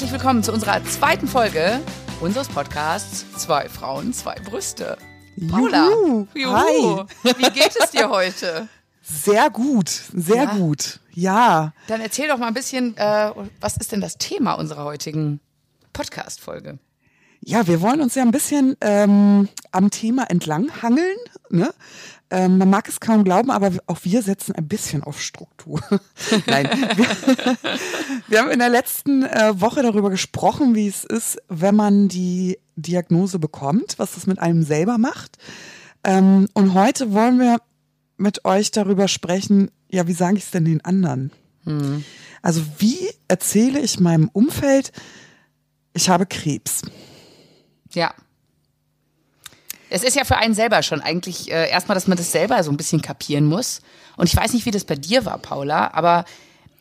Herzlich willkommen zu unserer zweiten Folge unseres Podcasts Zwei Frauen, zwei Brüste. Paula, Juhu. Hi. wie geht es dir heute? Sehr gut, sehr Ja. gut. Ja, Dann erzähl doch mal ein bisschen, äh, was ist denn das Thema unserer heutigen Podcast-Folge? ja, wir wollen uns ja ein bisschen ähm, am Thema entlang hangeln. Ne? Ähm, man mag es kaum glauben, aber auch wir setzen ein bisschen auf Struktur. Nein, wir, wir haben in der letzten äh, Woche darüber gesprochen, wie es ist, wenn man die Diagnose bekommt, was das mit einem selber macht. Ähm, und heute wollen wir mit euch darüber sprechen, ja, wie sage ich es denn den anderen? Also wie erzähle ich meinem Umfeld, ich habe Krebs? Ja. Es ist ja für einen selber schon eigentlich äh, erstmal, dass man das selber so ein bisschen kapieren muss. Und ich weiß nicht, wie das bei dir war, Paula, aber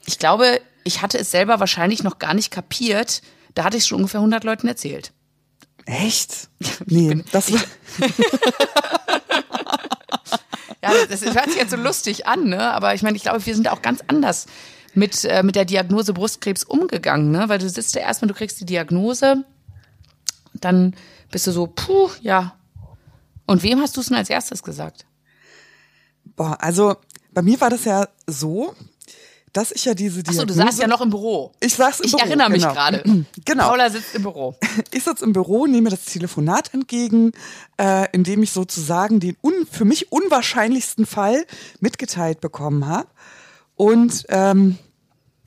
ich glaube, ich hatte es selber wahrscheinlich noch gar nicht kapiert. Da hatte ich es schon ungefähr 100 Leuten erzählt. Echt? Nee, das war, Ja, das, das hört sich jetzt so lustig an, ne? Aber ich meine, ich glaube, wir sind auch ganz anders mit, äh, mit der Diagnose Brustkrebs umgegangen, ne? Weil du sitzt ja erstmal, du kriegst die Diagnose, dann bist du so, puh, ja. Und wem hast du es denn als erstes gesagt? boah, also bei mir war das ja so, dass ich ja diese Achso, Diagnose... du saßt ja noch im Büro. Ich saß im Ich Büro, erinnere mich genau. gerade. Genau. Paula sitzt im Büro. Ich sitze im Büro, nehme das Telefonat entgegen, äh, in dem ich sozusagen den un für mich unwahrscheinlichsten Fall mitgeteilt bekommen habe und ähm,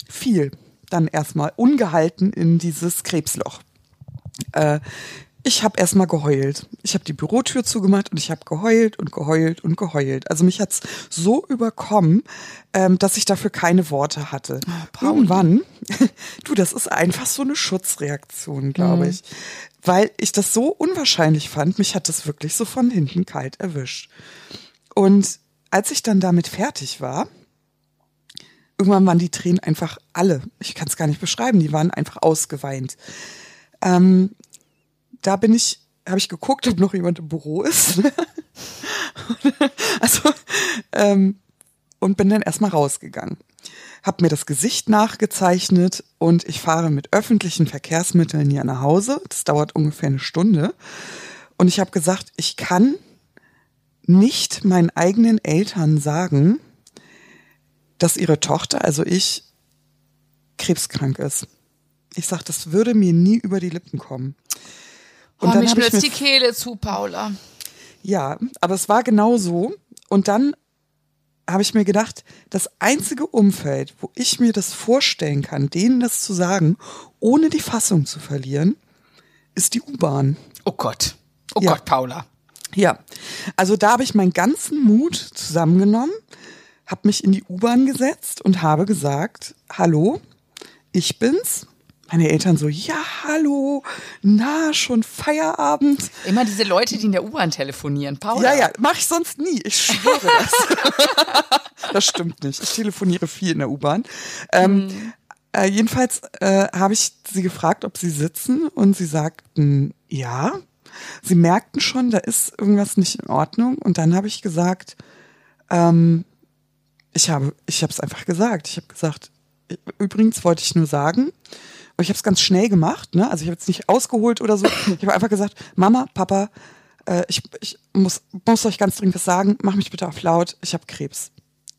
fiel dann erstmal ungehalten in dieses Krebsloch. Äh, ich habe erstmal geheult. Ich habe die Bürotür zugemacht und ich habe geheult und geheult und geheult. Also mich hat's so überkommen, ähm, dass ich dafür keine Worte hatte. Irgendwann, du, das ist einfach so eine Schutzreaktion, glaube ich. Weil ich das so unwahrscheinlich fand, mich hat das wirklich so von hinten kalt erwischt. Und als ich dann damit fertig war, irgendwann waren die Tränen einfach alle. Ich kann es gar nicht beschreiben, die waren einfach ausgeweint. Ähm, da bin ich, habe ich geguckt, ob noch jemand im Büro ist. also, ähm, und bin dann erstmal rausgegangen. Hab mir das Gesicht nachgezeichnet und ich fahre mit öffentlichen Verkehrsmitteln hier nach Hause. Das dauert ungefähr eine Stunde. Und ich habe gesagt, ich kann nicht meinen eigenen Eltern sagen, dass ihre Tochter, also ich, krebskrank ist. Ich sag, das würde mir nie über die Lippen kommen. Und oh, mir hab ich schnürzt die Kehle zu, Paula. ja, aber es war genau so. Und dann habe ich mir gedacht, das einzige Umfeld, wo ich mir das vorstellen kann, denen das zu sagen, ohne die Fassung zu verlieren, ist die U-Bahn. Oh Gott. Oh Ja. Gott, Paula. Ja, also da habe ich meinen ganzen Mut zusammengenommen, habe mich in die U-Bahn gesetzt und habe gesagt, hallo, ich bin's. Meine Eltern so, ja, hallo, na, schon Feierabend. Immer diese Leute, die in der U-Bahn telefonieren. Paula. Ja, ja, mache ich sonst nie. Ich schwöre das. das stimmt nicht. Ich telefoniere viel in der U-Bahn. Ähm, äh, jedenfalls äh, habe ich sie gefragt, ob sie sitzen und sie sagten ja. Sie merkten schon, da ist irgendwas nicht in Ordnung und dann habe ich gesagt, ähm, ich habe, ich habe es einfach gesagt. Ich habe gesagt, übrigens wollte ich nur sagen, und ich habe es ganz schnell gemacht, ne? Also ich habe jetzt nicht ausgeholt oder so. Ich habe einfach gesagt, Mama, Papa, äh, ich, ich muss, muss euch ganz dringend was sagen, mach mich bitte auf laut, ich habe Krebs.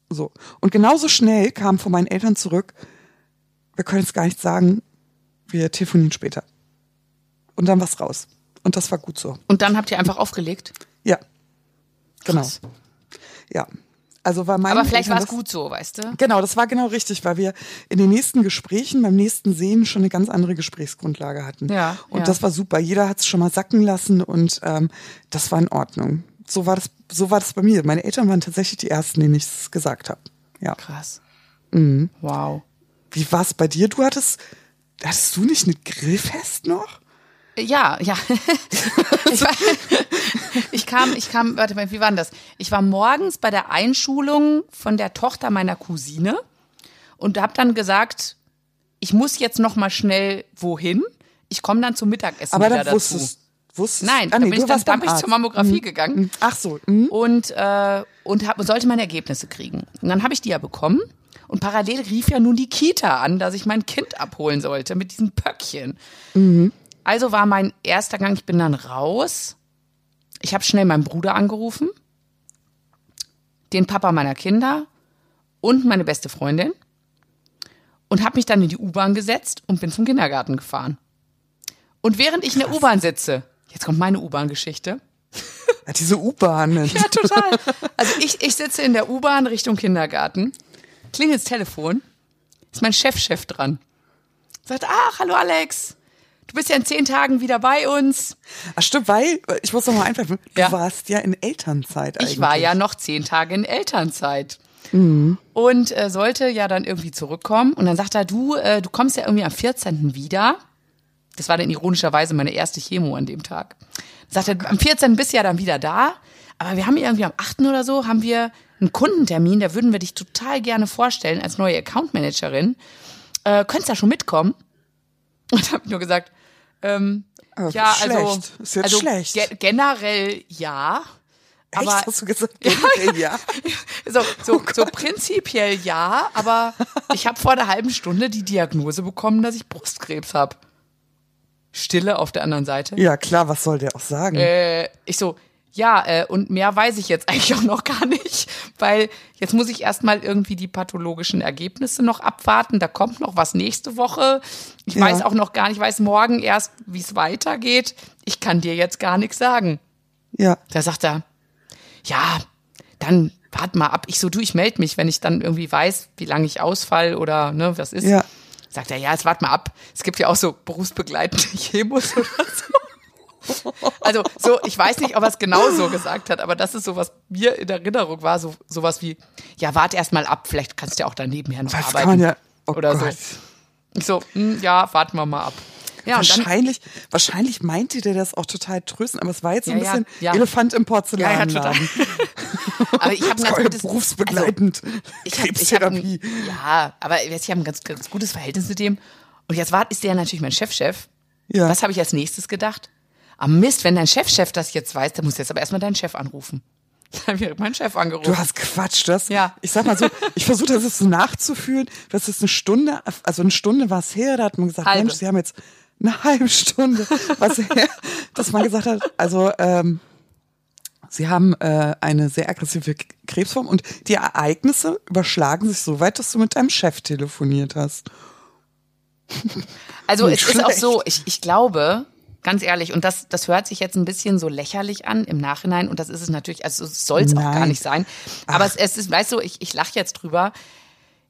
So. Und genauso schnell kam von meinen Eltern zurück, wir können es gar nicht sagen, wir telefonieren später. Und dann war's raus. Und das war gut so. Und dann habt ihr einfach aufgelegt. Ja. Genau. Krass. Ja. Also war mein Aber vielleicht war es gut so, weißt du? Genau, das war genau richtig, weil wir in den nächsten Gesprächen, beim nächsten Sehen schon eine ganz andere Gesprächsgrundlage hatten. Ja, Und ja. das war super. Jeder hat es schon mal sacken lassen und ähm, das war in Ordnung. So war das, so war das bei mir. Meine Eltern waren tatsächlich die ersten, denen ich es gesagt habe. Ja. Krass. Mhm. Wow. Wie war es bei dir? Du hattest, hattest du nicht eine Grillfest noch? Ja, ja. ich, war, ich kam, ich kam, warte mal, wie war denn das? Ich war morgens bei der Einschulung von der Tochter meiner Cousine und habe dann gesagt, ich muss jetzt noch mal schnell wohin. Ich komme dann zum Mittagessen Aber wieder dann dazu. wusstest, wusstest Nein, ah, da bin ich dann, dann bin ich zur Mammographie Mhm. gegangen Ach so. Mhm. und äh, und hab, sollte meine Ergebnisse kriegen. Und dann habe ich die ja bekommen Und parallel rief ja nun die Kita an, dass ich mein Kind abholen sollte mit diesen Pöckchen. Also war mein erster Gang, ich bin dann raus. Ich habe schnell meinen Bruder angerufen, den Papa meiner Kinder und meine beste Freundin und habe mich dann in die U-Bahn gesetzt und bin zum Kindergarten gefahren. Und während ich in der U-Bahn sitze, jetzt kommt meine U-Bahn-Geschichte. Ja, diese U-Bahnen. Ja, total. Also ich, ich sitze in der U-Bahn Richtung Kindergarten, klingelt das Telefon, ist mein Chefchef dran. Sagt, ach, hallo Alex, du bist ja in zehn Tagen wieder bei uns. Ach stimmt, weil, ich muss noch mal einwerfen, du Ja. warst ja in Elternzeit eigentlich. Ich war ja noch zehn Tage in Elternzeit. Und äh, sollte ja dann irgendwie zurückkommen. Und dann sagt er, du, äh, du kommst ja irgendwie am 14. wieder. Das war dann ironischerweise meine erste Chemo an dem Tag. Sagt er, am 14. bist du ja dann wieder da. Aber wir haben irgendwie am 8. oder so, haben wir einen Kundentermin, da würden wir dich total gerne vorstellen als neue Accountmanagerin. Äh, könntest da schon mitkommen? Und habe nur gesagt, ähm, Aber ja, also, schlecht. Ist jetzt also schlecht. ge generell ja. Echt, Aber hast du gesagt? Generell, ja. so, so, so prinzipiell ja, aber ich habe vor einer halben Stunde die Diagnose bekommen, dass ich Brustkrebs habe. Stille auf der anderen Seite. Ja, klar, was soll der auch sagen? Äh, ich so, ja, äh, und mehr weiß ich jetzt eigentlich auch noch gar nicht, weil jetzt muss ich erstmal irgendwie die pathologischen Ergebnisse noch abwarten. Da kommt noch was nächste Woche. Ich Ja. weiß auch noch gar nicht, ich weiß morgen erst, wie es weitergeht. Ich kann dir jetzt gar nichts sagen. ja. Da sagt er, ja, dann wart mal ab. Ich so, du, ich melde mich, wenn ich dann irgendwie weiß, wie lange ich ausfall oder ne, was ist. Ja. Sagt er, ja, jetzt wart mal ab. Es gibt ja auch so berufsbegleitende Chemos oder so. Also so, ich weiß nicht, ob er es genau so gesagt hat, aber das ist so, was mir in Erinnerung war, so sowas wie, ja, wart erst mal ab, vielleicht kannst du ja auch dann nebenher noch Das arbeiten. kann man ja. Oh oder Gott. so. Ich so, hm, ja, warten wir mal ab. Ja, und dann, wahrscheinlich, wahrscheinlich meinte der das auch total tröstend, aber es war jetzt so ein Ja, bisschen ja. Elefant im Porzellan. Ja, ja, aber ich habe ein ganz gutes, berufsbegleitend ich hab, ich hab Krebstherapie. ein, ja, aber ich habe ein ganz, ganz gutes Verhältnis mit dem. Und jetzt war, ist der natürlich mein Chefchef. Ja. Was habe ich als nächstes gedacht? Am Mist, wenn dein Chefchef das jetzt weiß, dann musst du jetzt aber erstmal deinen Chef anrufen. Dann habe ich meinen Chef angerufen. Du hast Quatsch, das. Ja. Ich sag mal so, ich versuche das jetzt so nachzuführen. Das ist eine Stunde, also eine Stunde war es her, da hat man gesagt, Halbe. Mensch, sie haben jetzt eine halbe Stunde was her, dass man gesagt hat, also ähm, sie haben äh, eine sehr aggressive Krebsform und die Ereignisse überschlagen sich so weit, dass du mit deinem Chef telefoniert hast. Also es ist auch schlecht. so, ich, ich glaube, ganz ehrlich, und das, das hört sich jetzt ein bisschen so lächerlich an im Nachhinein, und das ist es natürlich, also soll es auch gar nicht sein. Aber es, es ist, weißt du, ich, ich lache jetzt drüber.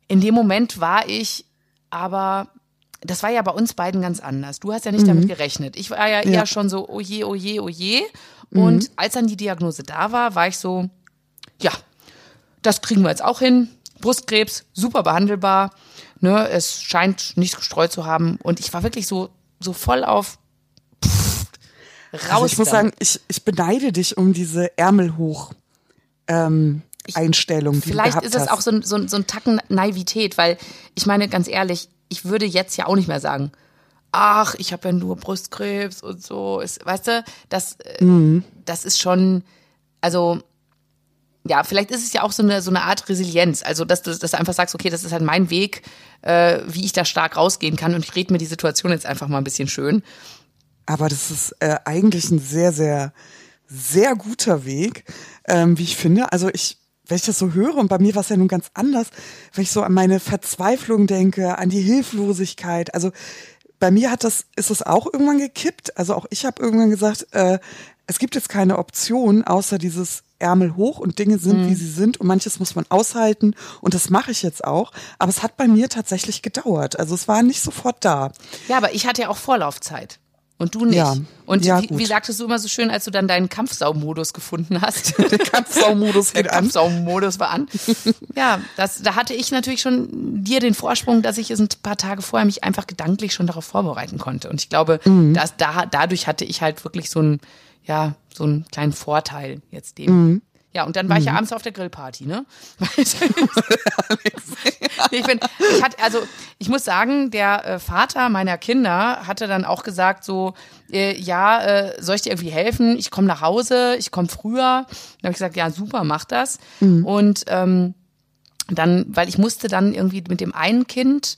In dem Moment war ich, aber das war ja bei uns beiden ganz anders. Du hast ja nicht damit gerechnet. Ich war ja eher Mhm. Ja. schon so, oh je, oh je, oh je. Und als dann die Diagnose da war, war ich so, ja, das kriegen wir jetzt auch hin. Brustkrebs, super behandelbar. Ne, es scheint nichts gestreut zu haben. Und ich war wirklich so, so voll auf pff, raus. Also ich muss damit. sagen, ich, ich beneide dich um diese Ärmel hoch ähm, Einstellung, die Vielleicht ist es auch so ein, so, ein, so ein Tacken Naivität, weil ich meine, ganz ehrlich, ich würde jetzt ja auch nicht mehr sagen, ach, ich habe ja nur Brustkrebs und so. Ist, weißt du, das, äh, Mhm. das ist schon, also ja, vielleicht ist es ja auch so eine, so eine Art Resilienz. Also, dass du, dass du einfach sagst, okay, das ist halt mein Weg, äh, wie ich da stark rausgehen kann und ich rede mir die Situation jetzt einfach mal ein bisschen schön. Aber das ist äh, eigentlich ein sehr, sehr, sehr guter Weg, ähm, wie ich finde. Also ich, wenn ich das so höre, und bei mir war es ja nun ganz anders, wenn ich so an meine Verzweiflung denke, an die Hilflosigkeit. Also bei mir hat das, ist es auch irgendwann gekippt. Also auch ich habe irgendwann gesagt, äh, es gibt jetzt keine Option, außer dieses Ärmel hoch und Dinge sind, wie sie sind und manches muss man aushalten und das mache ich jetzt auch. Aber es hat bei mir tatsächlich gedauert. Also es war nicht sofort da. Ja, aber ich hatte ja auch Vorlaufzeit. Und du nicht. Ja. Und Ja, wie, wie sagtest du immer so schön, als du dann deinen Kampfsaumodus gefunden hast? Der Kampfsaumodus Der geht an. Kampfsaumodus war an. ja, das, da hatte ich natürlich schon dir den Vorsprung, dass ich es ein paar Tage vorher mich einfach gedanklich schon darauf vorbereiten konnte. Und ich glaube, Mhm. dass da, dadurch hatte ich halt wirklich so einen, ja, so einen kleinen Vorteil jetzt dem. Mhm. Ja, und dann war ich ja abends auf der Grillparty, ne? ich bin, ich hatte, also ich muss sagen, der äh, Vater meiner Kinder hatte dann auch gesagt so, äh, ja, äh, soll ich dir irgendwie helfen? Ich komme nach Hause, ich komme früher. Dann habe ich gesagt, ja super, mach das. Und ähm, dann, weil ich musste dann irgendwie mit dem einen Kind,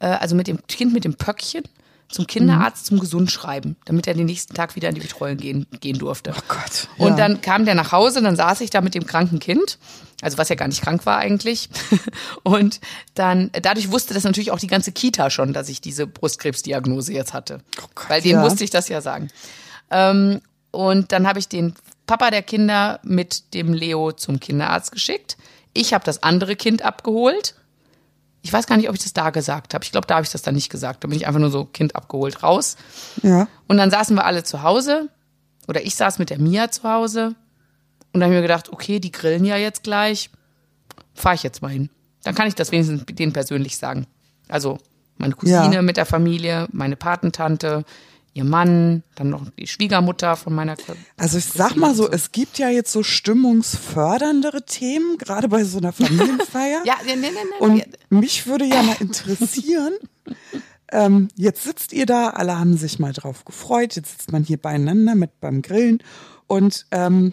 äh, also mit dem Kind mit dem Pöckchen, zum Kinderarzt zum Gesundschreiben, damit er den nächsten Tag wieder in die Betreuung gehen, gehen durfte. Oh Gott. Und ja. dann kam der nach Hause, dann saß ich da mit dem kranken Kind, also was ja gar nicht krank war eigentlich. Und dann, dadurch wusste das natürlich auch die ganze Kita schon, dass ich diese Brustkrebsdiagnose jetzt hatte. Oh Gott, Weil denen ja. musste ich das ja sagen. Ähm, und dann habe ich den Papa der Kinder mit dem Leo zum Kinderarzt geschickt. Ich habe das andere Kind abgeholt. Ich weiß gar nicht, ob ich das da gesagt habe. Ich glaube, da habe ich das dann nicht gesagt. Da bin ich einfach nur so Kind abgeholt raus. Ja. Und dann saßen wir alle zu Hause. Oder ich saß mit der Mia zu Hause. Und dann habe ich mir gedacht, okay, die grillen ja jetzt gleich. Fahre ich jetzt mal hin. Dann kann ich das wenigstens denen persönlich sagen. Also meine Cousine Ja. mit der Familie, meine Patentante, ihr Mann, dann noch die Schwiegermutter von meiner Also ich sag mal so, es gibt ja jetzt so stimmungsförderndere Themen, gerade bei so einer Familienfeier. Ja, nee, nee, nee, nee. Und mich würde ja mal interessieren, ähm, jetzt sitzt ihr da, alle haben sich mal drauf gefreut, jetzt sitzt man hier beieinander mit beim Grillen und ähm,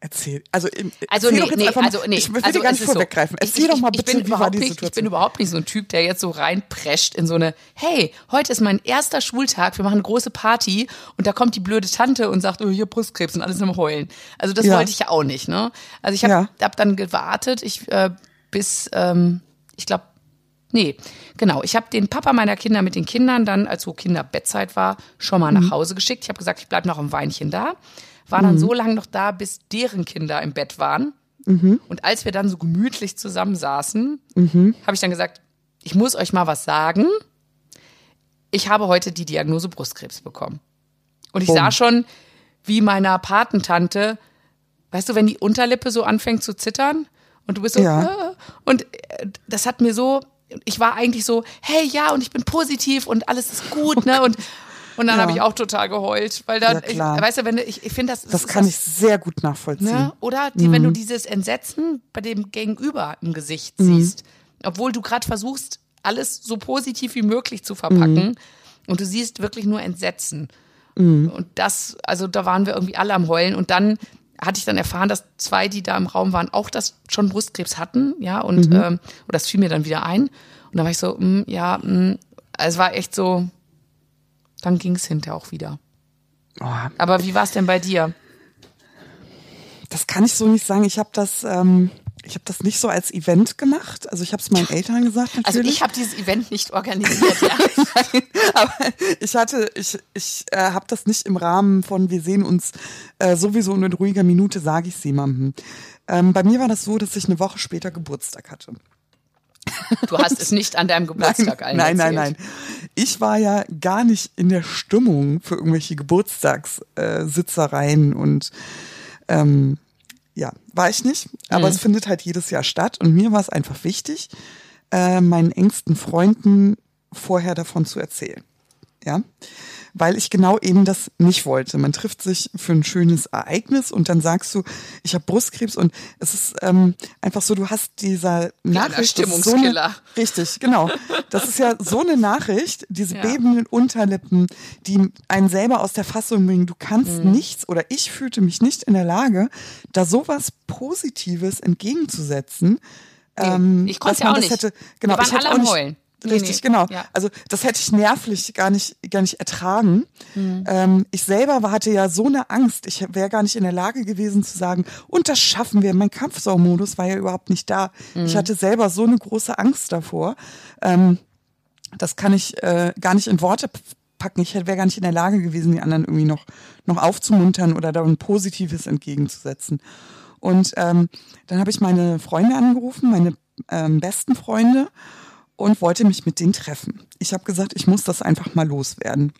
erzähl, also, Also erzähl nee, nee, einfach, also nee. ich will also gar nicht so. vorweggreifen. Ich- Erzähl ich, doch mal ich bitte, bin wie war überhaupt nicht, Ich bin überhaupt nicht so ein Typ, der jetzt so reinprescht in so eine, hey, heute ist mein erster Schultag, wir machen eine große Party und da kommt die blöde Tante und sagt, oh, hier Brustkrebs und alles im Heulen. Also das Ja. wollte ich ja auch nicht, ne? Also ich habe Ja. hab dann gewartet, ich äh, bis, ähm, ich glaube, nee, genau. Ich habe den Papa meiner Kinder mit den Kindern dann, als so Kinderbettzeit war, schon mal Mhm. nach Hause geschickt. Ich habe gesagt, ich bleibe noch ein Weinchen da. War dann so lange noch da, bis deren Kinder im Bett waren. Mhm. Und als wir dann so gemütlich zusammensaßen, habe ich dann gesagt, ich muss euch mal was sagen. Ich habe heute die Diagnose Brustkrebs bekommen. Und ich Bumm. sah schon, wie meiner Patentante, weißt du, wenn die Unterlippe so anfängt zu zittern und du bist so, Ja. "Ah." und äh, das hat mir so, ich war eigentlich so, hey, ja, und ich bin positiv und alles ist gut, ne? Und, und dann Ja. habe ich auch total geheult, weil dann, Ja, ich, weißt du, wenn du, ich, ich finde das, Das ist kann ich sehr gut nachvollziehen. Ne? Oder die, wenn du dieses Entsetzen bei dem Gegenüber im Gesicht siehst, obwohl du gerade versuchst, alles so positiv wie möglich zu verpacken und du siehst wirklich nur Entsetzen. Und das, also da waren wir irgendwie alle am Heulen und dann hatte ich dann erfahren, dass zwei, die da im Raum waren, auch das schon Brustkrebs hatten, ja, und ähm, und das fiel mir dann wieder ein. Und dann war ich so, mm, ja, mm, es war echt so, dann ging es hinterher auch wieder. Oh, Aber wie war es denn bei dir? das kann ich so nicht sagen. Ich habe das, ähm, ich habe das nicht so als Event gemacht. Also ich habe es meinen Eltern gesagt natürlich. Also ich habe dieses Event nicht organisiert, ja. Aber ich hatte, ich, ich äh, habe das nicht im Rahmen von wir sehen uns äh, sowieso in ruhiger Minute, sage ich es jemandem. Ähm, bei mir war das so, dass ich eine Woche später Geburtstag hatte. Du hast es nicht an deinem Geburtstag allen nein, nein, nein. Ich war ja gar nicht in der Stimmung für irgendwelche Geburtstagssitzereien und ähm, ja, war ich nicht. Aber es findet halt jedes Jahr statt und mir war es einfach wichtig, äh, meinen engsten Freunden vorher davon zu erzählen. Ja, weil ich genau eben das nicht wollte. Man trifft sich für ein schönes Ereignis und dann sagst du, ich habe Brustkrebs und es ist ähm, einfach so, du hast dieser Nachricht. ist So eine, richtig, genau. Das ist ja so eine Nachricht, diese Ja. bebenden Unterlippen, die einen selber aus der Fassung bringen. Du kannst Mhm. nichts oder ich fühlte mich nicht in der Lage, da sowas Positives entgegenzusetzen. ähm, ich konnte ja auch nicht. Hätte, genau, Wir waren alle am Heulen. Nee, Richtig, nee. genau. Ja. Also das hätte ich nervlich gar nicht, gar nicht ertragen. Mhm. Ähm, ich selber hatte ja so eine Angst. Ich wäre gar nicht in der Lage gewesen zu sagen, und das schaffen wir. Mein Kampfsaumodus war ja überhaupt nicht da. Mhm. Ich hatte selber so eine große Angst davor. Ähm, das kann ich äh, gar nicht in Worte packen. Ich wäre gar nicht in der Lage gewesen, die anderen irgendwie noch, noch aufzumuntern oder da ein Positives entgegenzusetzen. Und ähm, dann habe ich meine Freunde angerufen, meine ähm, besten Freunde und wollte mich mit denen treffen. Ich habe gesagt, ich muss das einfach mal loswerden.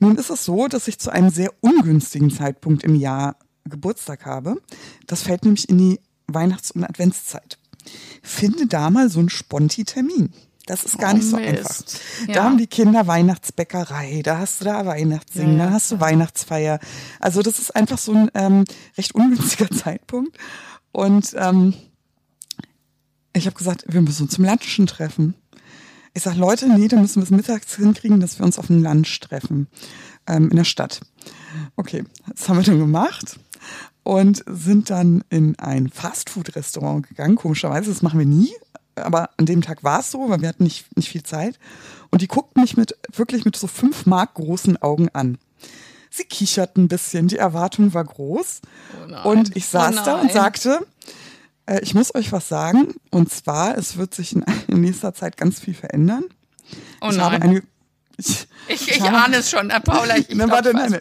Nun ist es so, dass ich zu einem sehr ungünstigen Zeitpunkt im Jahr Geburtstag habe. Das fällt nämlich in die Weihnachts- und Adventszeit. Finde da mal so einen Sponti-Termin. Das ist gar Oh, nicht so Mist. einfach. Da Ja. haben die Kinder Weihnachtsbäckerei, da hast du da Weihnachtssingen, Ja, ja, da hast du Weihnachtsfeier. Also das ist einfach so ein ähm, recht ungünstiger Zeitpunkt. Und ähm, ich habe gesagt, wir müssen uns zum Lunchen treffen. Ich sag, Leute, nee, dann müssen wir es mittags hinkriegen, dass wir uns auf einen Lunch treffen ähm, in der Stadt. Okay, das haben wir dann gemacht. und sind dann in ein Fastfood-Restaurant gegangen. Komischerweise, das machen wir nie. Aber an dem Tag war es so, weil wir hatten nicht, nicht viel Zeit. Und die guckten mich mit wirklich mit so fünf Mark großen Augen an. Sie kicherten ein bisschen, die Erwartung war groß. Oh und ich saß Oh da und sagte, äh, ich muss euch was sagen. Und zwar, es wird sich in, in nächster Zeit ganz viel verändern. Oh ich nein. eine. Ich, Ich, ich habe- ahne es schon, Paula. Ich, glaub, warte, nein, nein.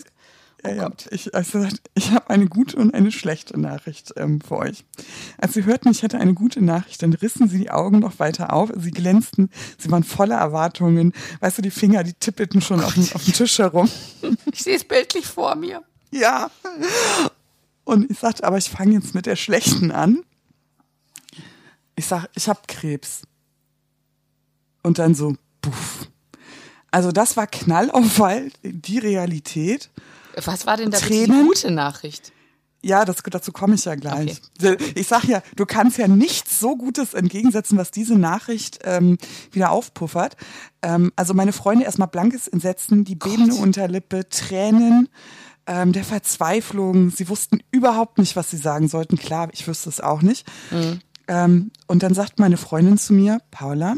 Ja. Ich, also, ich habe eine gute und eine schlechte Nachricht ähm, für euch. Als sie hörten, ich hätte eine gute Nachricht, dann rissen sie die Augen noch weiter auf. Sie glänzten, sie waren voller Erwartungen. Weißt du, die Finger, die tippelten schon auf, dem, auf dem Tisch herum. Ich sehe es bildlich vor mir. Ja. Und ich sagte, aber ich fange jetzt mit der schlechten an. Ich sag, ich habe Krebs. Und dann so, puff. Also das war Knall auf Fall, die Realität. Was war denn da bitte die Tränen? gute Nachricht? Ja, das, dazu komme ich ja gleich. Ich sag ja, du kannst ja nichts so Gutes entgegensetzen, was diese Nachricht ähm, wieder aufpuffert. Ähm, also meine Freunde erstmal blankes Entsetzen, die bebende Unterlippe, Tränen ähm, der Verzweiflung. Sie wussten überhaupt nicht, was sie sagen sollten. Klar, ich wüsste es auch nicht. Ähm, und dann sagt meine Freundin zu mir, Paula,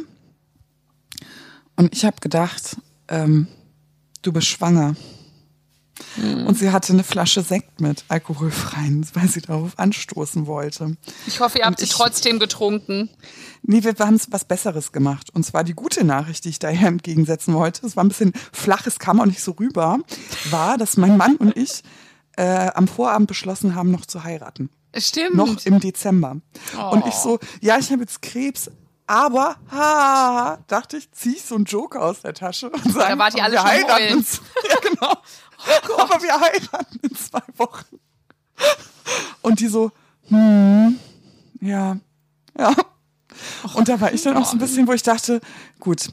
und ich habe gedacht, ähm, du bist schwanger. Und sie hatte eine Flasche Sekt mit, alkoholfreien, weil sie darauf anstoßen wollte. Ich hoffe, ihr habt sie trotzdem getrunken. Nee, wir haben was Besseres gemacht. Und zwar die gute Nachricht, die ich daher entgegensetzen wollte. Es war ein bisschen flach, es kam auch nicht so rüber, war, dass mein Mann und ich äh, am Vorabend beschlossen haben, noch zu heiraten. Stimmt. Noch im Dezember. Und ich so, ja, ich habe jetzt Krebs, aber, ha, dachte ich, zieh ich so einen Joker aus der Tasche und sage, Da wart ihr alle wir heiraten in zwei, ja, genau. aber wir heiraten in zwei Wochen. Und die so, hm, ja, ja. Und da war ich dann auch so ein bisschen, wo ich dachte, gut,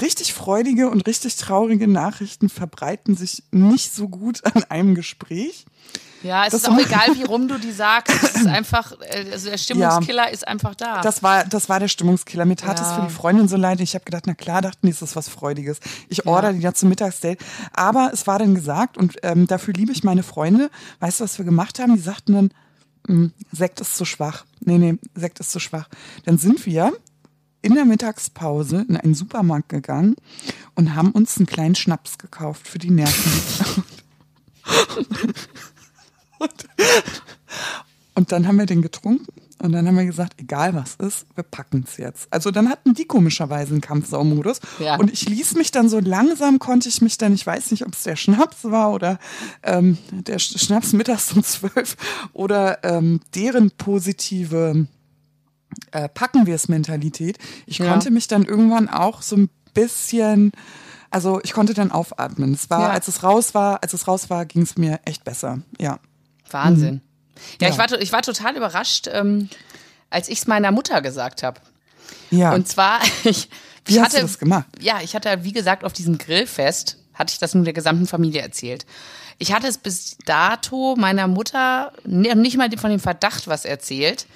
richtig freudige und richtig traurige Nachrichten verbreiten sich nicht so gut an einem Gespräch. Ja, es das ist auch egal, wie rum du die sagst. Es ist einfach, äh, also der Stimmungskiller ist einfach da. Das war, das war der Stimmungskiller. Mir tat es Ja. für die Freundin so leid. Ich habe gedacht, na klar, dachten die, es ist was Freudiges. Ich order die da zum Mittagsdate. Aber es war dann gesagt und ähm, dafür liebe ich meine Freunde. Weißt du, was wir gemacht haben? Die sagten dann, "Mm, Sekt ist zu schwach. Nee, nee, Sekt ist zu schwach. Dann sind wir in der Mittagspause in einen Supermarkt gegangen und haben uns einen kleinen Schnaps gekauft für die Nerven. und, und dann haben wir den getrunken und dann haben wir gesagt, egal was ist, wir packen es jetzt. Also dann hatten die komischerweise einen Kampfsaumodus. Ja. Und ich ließ mich dann so langsam, konnte ich mich dann, ich weiß nicht, ob es der Schnaps war oder ähm, der Sch- Schnaps mittags um zwölf oder ähm, deren positive äh, packen wir es Mentalität. Ich Ja. konnte mich dann irgendwann auch so ein bisschen, also ich konnte dann aufatmen. Es war, Ja. als es raus war, als es raus war, ging es mir echt besser. Ja. Wahnsinn. Ja, Ja. Ich, war, ich war total überrascht, ähm, als ich es meiner Mutter gesagt habe. Ja. Und zwar, ich, Wie ich hast hatte, du das gemacht? Ja, ich hatte, wie gesagt, auf diesem Grillfest, hatte ich das nun der gesamten Familie erzählt. Ich hatte es bis dato meiner Mutter nicht mal von dem Verdacht was erzählt,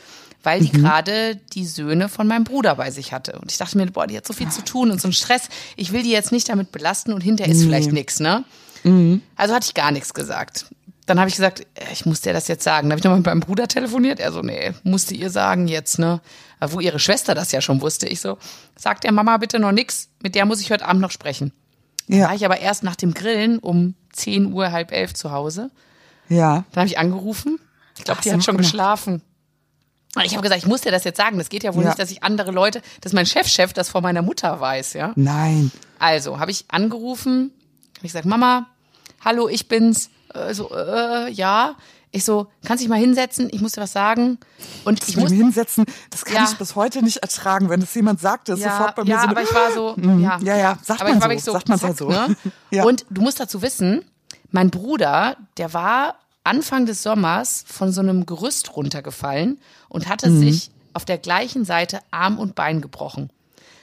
weil Mhm. die gerade die Söhne von meinem Bruder bei sich hatte. Und ich dachte mir, boah, die hat so viel zu tun und so einen Stress. Ich will die jetzt nicht damit belasten und hinterher ist vielleicht nichts, ne? Mhm. Also hatte ich gar nichts gesagt. Dann habe ich gesagt, äh, ich muss dir das jetzt sagen. Dann habe ich nochmal mit meinem Bruder telefoniert. Er so, nee, musste ihr sagen jetzt, ne? Aber Wo ihre Schwester das ja schon wusste. Ich so, sag der Mama bitte noch nix. Mit der muss ich heute Abend noch sprechen. Dann Ja. war ich aber erst nach dem Grillen um 10 Uhr, halb elf zu Hause. Ja. Dann habe ich angerufen. Ich glaube, die hat schon gemacht? geschlafen. Ich habe gesagt, ich muss dir das jetzt sagen. Das geht ja wohl Ja. nicht, dass ich andere Leute, dass mein Chefchef das vor meiner Mutter weiß, ja. Nein. Also habe ich angerufen, habe ich gesagt, Mama, hallo, ich bin's. Äh, so, äh, ja. Ich so, kannst dich mal hinsetzen? Ich muss dir was sagen. Und ich Ich muss mich hinsetzen. Das kann Ja. ich bis heute nicht ertragen, wenn das jemand sagt, das ist ja, sofort bei mir ja, so. aber ich war so, ja, Mhm. Ja, ja, sagt aber man so, so, sagt man zack, so. Ne? Ja. Und du musst dazu wissen, mein Bruder, der war Anfang des Sommers von so einem Gerüst runtergefallen und hatte Mhm. sich auf der gleichen Seite Arm und Bein gebrochen.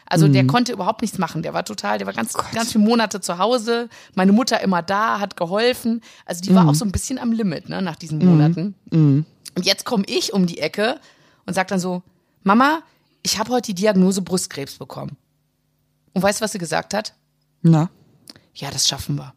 Also Mhm. der konnte überhaupt nichts machen. Der war total, der war ganz, ganz viele Monate zu Hause. Meine Mutter immer da, hat geholfen. Also die Mhm. war auch so ein bisschen am Limit, ne, nach diesen Monaten. Und jetzt komme ich um die Ecke und sag dann so, Mama, ich habe heute die Diagnose Brustkrebs bekommen. Und weißt du, was sie gesagt hat? Na, Ja, das schaffen wir.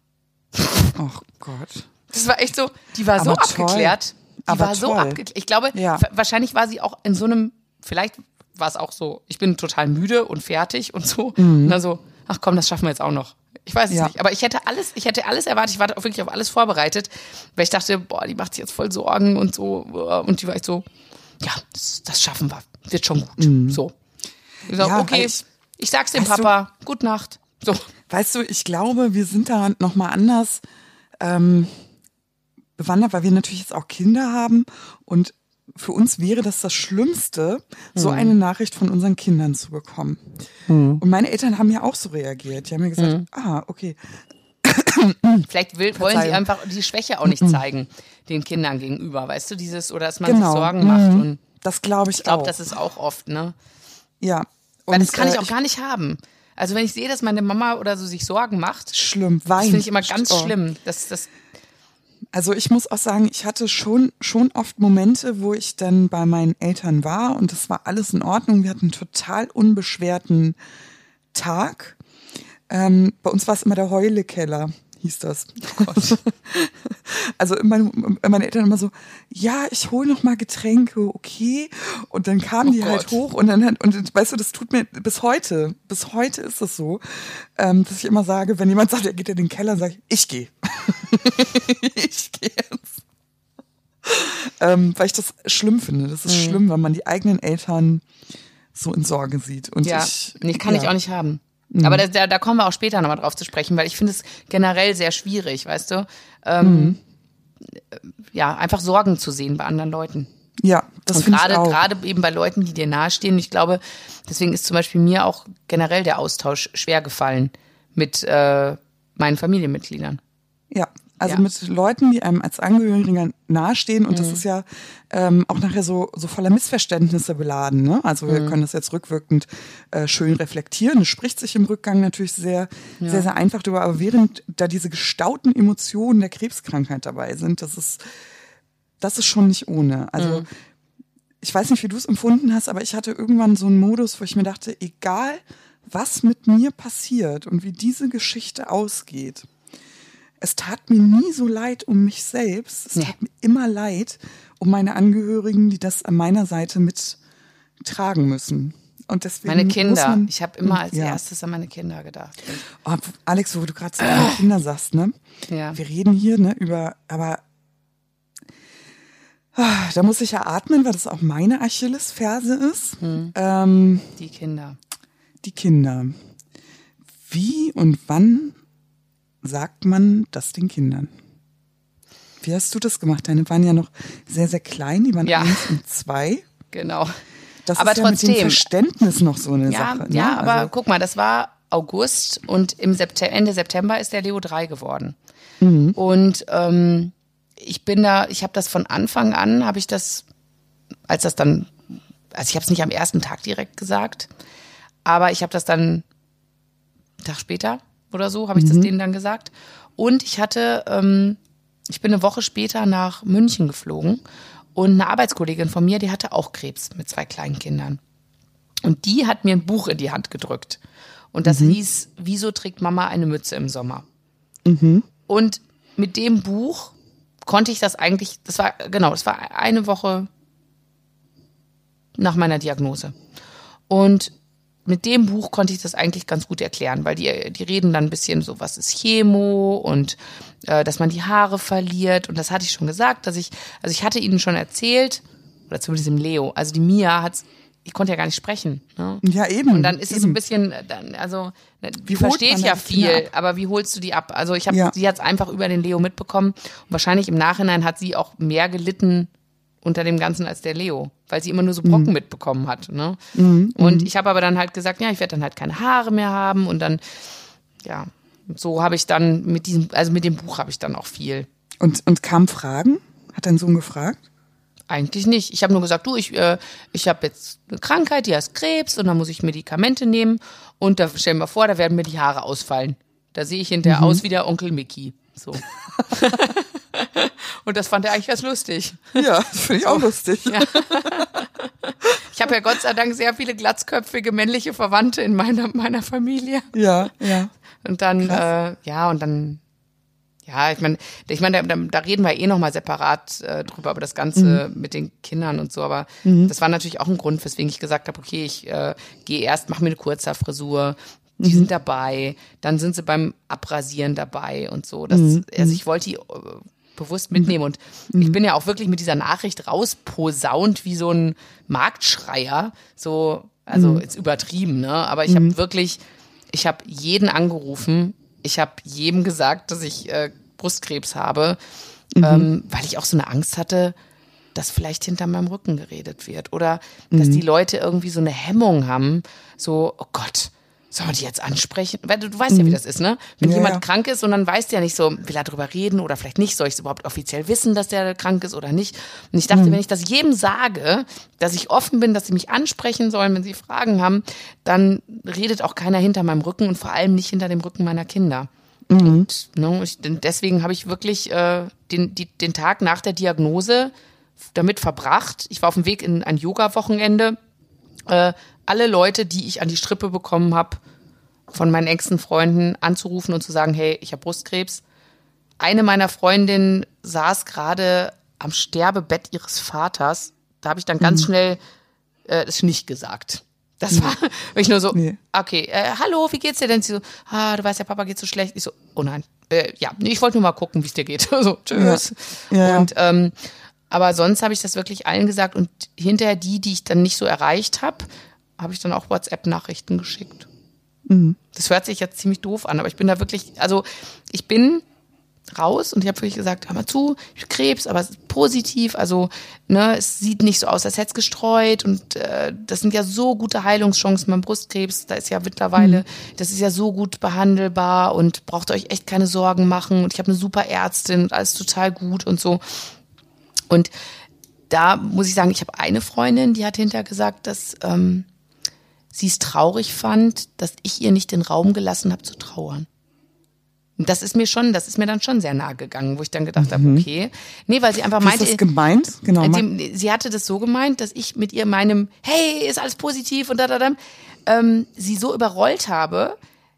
oh Gott. Das war echt so, die war so Aber toll. abgeklärt. Die Aber war so toll. abgeklärt. Ich glaube, Ja. wa- wahrscheinlich war sie auch in so einem, vielleicht war es auch so, ich bin total müde und fertig und so. Und dann so, ach komm, das schaffen wir jetzt auch noch. Ich weiß es Ja. nicht. Aber ich hätte alles, ich hätte alles erwartet, ich war auch wirklich auf alles vorbereitet, weil ich dachte, boah, die macht sich jetzt voll Sorgen und so. Und die war echt so, ja, das, das schaffen wir. Wird schon gut. So. Ich sag, Ja, okay, ich- ich, sag's dem weißt du- Papa, gut Nacht. So. Weißt du, ich glaube, wir sind da noch mal anders ähm, bewandert, weil wir natürlich jetzt auch Kinder haben und für uns wäre das das Schlimmste, so Mhm. eine Nachricht von unseren Kindern zu bekommen. Und meine Eltern haben ja auch so reagiert. Die haben mir gesagt, Mhm. ah, okay, Vielleicht will, wollen sie einfach die Schwäche auch nicht zeigen, den Kindern gegenüber, weißt du, dieses, oder dass man genau. sich Sorgen macht. Mhm. Und das glaube ich, ich glaube, auch. das ist auch oft, ne? ja. Weil das Und, kann ich äh, auch gar nicht haben. Also wenn ich sehe, dass meine Mama oder so sich Sorgen macht, schlimm, das weint. finde ich immer ganz Oh. schlimm. Das, das, Also ich muss auch sagen, ich hatte schon, schon oft Momente, wo ich dann bei meinen Eltern war und das war alles in Ordnung. Wir hatten einen total unbeschwerten Tag. Ähm, bei uns war es immer der Heulekeller, hieß das. Also meine, meine Eltern immer so, ja, ich hole noch mal Getränke, okay. Und dann kamen Oh die halt Gott. hoch und dann und weißt du, das tut mir bis heute, bis heute ist es so, ähm, dass ich immer sage, wenn jemand sagt, er geht in den Keller, sage ich, ich gehe. ich gehe jetzt. Ähm, weil ich das schlimm finde. Das ist Mhm. schlimm, wenn man die eigenen Eltern so in Sorge sieht. Und ja, ich, nee, kann ich ja. auch nicht haben. Aber da, da, da kommen wir auch später nochmal drauf zu sprechen, weil ich finde es generell sehr schwierig, weißt du? Ähm, Ja, einfach Sorgen zu sehen bei anderen Leuten. Ja, das finde ich gerade, auch. gerade eben bei Leuten, die dir nahestehen. Ich glaube, deswegen ist zum Beispiel mir auch generell der Austausch schwer gefallen mit äh, meinen Familienmitgliedern. Ja, also Ja. mit Leuten, die einem als Angehöriger nahestehen und Mhm. das ist ja ähm, auch nachher so, so voller Missverständnisse beladen. Ne? Also wir Mhm. können das jetzt rückwirkend äh, schön reflektieren. Es spricht sich im Rückgang natürlich sehr, sehr, sehr einfach drüber. Aber während da diese gestauten Emotionen der Krebskrankheit dabei sind, das ist, das ist schon nicht ohne. Also Mhm. ich weiß nicht, wie du es empfunden hast, aber ich hatte irgendwann so einen Modus, wo ich mir dachte, egal was mit mir passiert und wie diese Geschichte ausgeht, es tat mir nie so leid um mich selbst. Es Nee. tat mir immer leid um meine Angehörigen, die das an meiner Seite mittragen müssen. Und deswegen Meine muss Kinder. man, Ich habe immer als ja. erstes an meine Kinder gedacht. Oh, Alex, wo du gerade so deine Kinder sagst, ne? Ja. Wir reden hier ne, über, aber ah, da muss ich ja atmen, weil das auch meine Achillesferse ist. Hm. Ähm, Die Kinder. die Kinder. Wie und wann sagt man das den Kindern? Wie hast du das gemacht? Deine waren ja noch sehr, sehr klein, die waren Ja. eins und zwei. Genau. Das Aber ist ja mit dem trotzdem. Verständnis noch so eine Ja, Sache. Ne? ja, aber also, guck mal, das war August und im September, Ende September ist der Leo 3 geworden. Mhm. Und ähm, ich bin da, ich habe das von Anfang an, habe ich das, als das dann, also ich habe es nicht am ersten Tag direkt gesagt, aber ich habe das dann einen Tag später oder so, habe ich Mhm. das denen dann gesagt. Und ich hatte, ähm, ich bin eine Woche später nach München geflogen und eine Arbeitskollegin von mir, die hatte auch Krebs mit zwei kleinen Kindern. Und die hat mir ein Buch in die Hand gedrückt. Und das hieß, Wieso trägt Mama eine Mütze im Sommer? Und mit dem Buch konnte ich das eigentlich, das war, genau, das war eine Woche nach meiner Diagnose. Und mit dem Buch konnte ich das eigentlich ganz gut erklären, weil die, die reden dann ein bisschen so, was ist Chemo und äh, dass man die Haare verliert. Und das hatte ich schon gesagt, dass ich, also ich hatte ihnen schon erzählt, oder zumindest dem Leo, also die Mia hat, ich konnte ja gar nicht sprechen. Ne? ja, eben. Und dann ist es so ein eben. bisschen, äh, dann, also ne, die Wie versteht ja viel, ab? aber wie holst du die ab? Also ich habe, Ja. sie hat es einfach über den Leo mitbekommen. Und wahrscheinlich im Nachhinein hat sie auch mehr gelitten unter dem Ganzen als der Leo, weil sie immer nur so Mhm. Brocken mitbekommen hat. Ne? Und ich habe aber dann halt gesagt, ja, ich werde dann halt keine Haare mehr haben und dann, ja, so habe ich dann mit diesem, also mit dem Buch habe ich dann auch viel. Und, und kamen Fragen? Hat dein Sohn gefragt? Eigentlich nicht. Ich habe nur gesagt, du, ich, äh, ich habe jetzt eine Krankheit, die heißt Krebs und dann muss ich Medikamente nehmen und da stell dir mal vor, da werden mir die Haare ausfallen. Da sehe ich hinterher aus wie der Onkel Mickey. So. und das fand er eigentlich ganz lustig. Ja, das finde ich auch lustig. Ich habe ja Gott sei Dank sehr viele glatzköpfige männliche Verwandte in meiner, meiner Familie. Ja, ja. Und dann, äh, ja, und dann, Ja, ich meine, ich meine, da, da reden wir eh nochmal separat äh, drüber, über das Ganze mit den Kindern und so. Aber das war natürlich auch ein Grund, weswegen ich gesagt habe, okay, ich äh, gehe erst, mache mir eine kurze Frisur. Die sind dabei, dann sind sie beim Abrasieren dabei und so. Das, Also ich wollte die äh, bewusst mitnehmen. Und ich bin ja auch wirklich mit dieser Nachricht rausposaunt wie so ein Marktschreier. So, also jetzt übertrieben, ne? Aber ich habe wirklich, ich habe jeden angerufen. Ich habe jedem gesagt, dass ich äh, Brustkrebs habe, ähm, weil ich auch so eine Angst hatte, dass vielleicht hinter meinem Rücken geredet wird oder dass die Leute irgendwie so eine Hemmung haben, so, oh Gott, soll man die jetzt ansprechen? Weil du, du weißt ja, wie das ist, ne? Wenn Ja, jemand ja. krank ist und dann weißt du ja nicht so, will er drüber reden oder vielleicht nicht, soll ich es überhaupt offiziell wissen, dass der krank ist oder nicht? Und ich dachte, wenn ich das jedem sage, dass ich offen bin, dass sie mich ansprechen sollen, wenn sie Fragen haben, dann redet auch keiner hinter meinem Rücken und vor allem nicht hinter dem Rücken meiner Kinder. Und ne, ich, deswegen habe ich wirklich äh, den, die, den Tag nach der Diagnose damit verbracht. Ich war auf dem Weg in ein Yoga-Wochenende. Äh, alle Leute, die ich an die Strippe bekommen habe, von meinen engsten Freunden anzurufen und zu sagen, hey, ich habe Brustkrebs. Eine meiner Freundinnen saß gerade am Sterbebett ihres Vaters. Da habe ich dann ganz schnell äh, das nicht gesagt. Das war ich nur so, Nee. okay, äh, hallo, wie geht's dir denn? Sie so, ah, du weißt ja, Papa geht so schlecht. Ich so, oh nein, äh, ja, nee, ich wollte nur mal gucken, wie es dir geht. so, tschüss. Ja, ja. Und ähm, aber sonst habe ich das wirklich allen gesagt und hinterher die, die ich dann nicht so erreicht habe, habe ich dann auch WhatsApp-Nachrichten geschickt. Das hört sich jetzt ziemlich doof an, aber ich bin da wirklich, also ich bin raus und ich habe wirklich gesagt, hör mal zu, ich hab Krebs, aber es ist positiv, also ne, es sieht nicht so aus, als hätte es gestreut und äh, das sind ja so gute Heilungschancen beim Brustkrebs, da ist ja mittlerweile, das ist ja so gut behandelbar und braucht euch echt keine Sorgen machen und ich habe eine super Ärztin und alles total gut und so. Und da muss ich sagen, ich habe eine Freundin, die hat hinterher gesagt, dass ähm, sie es traurig fand, dass ich ihr nicht den Raum gelassen habe zu trauern. Und das ist mir schon, das ist mir dann schon sehr nahe gegangen, wo ich dann gedacht habe, okay. Nee, weil sie einfach Wie ist meinte, das gemeint? Genau. äh, mein- die, sie hatte das so gemeint, dass ich mit ihr meinem, hey, ist alles positiv und da, da, da, ähm, sie so überrollt habe,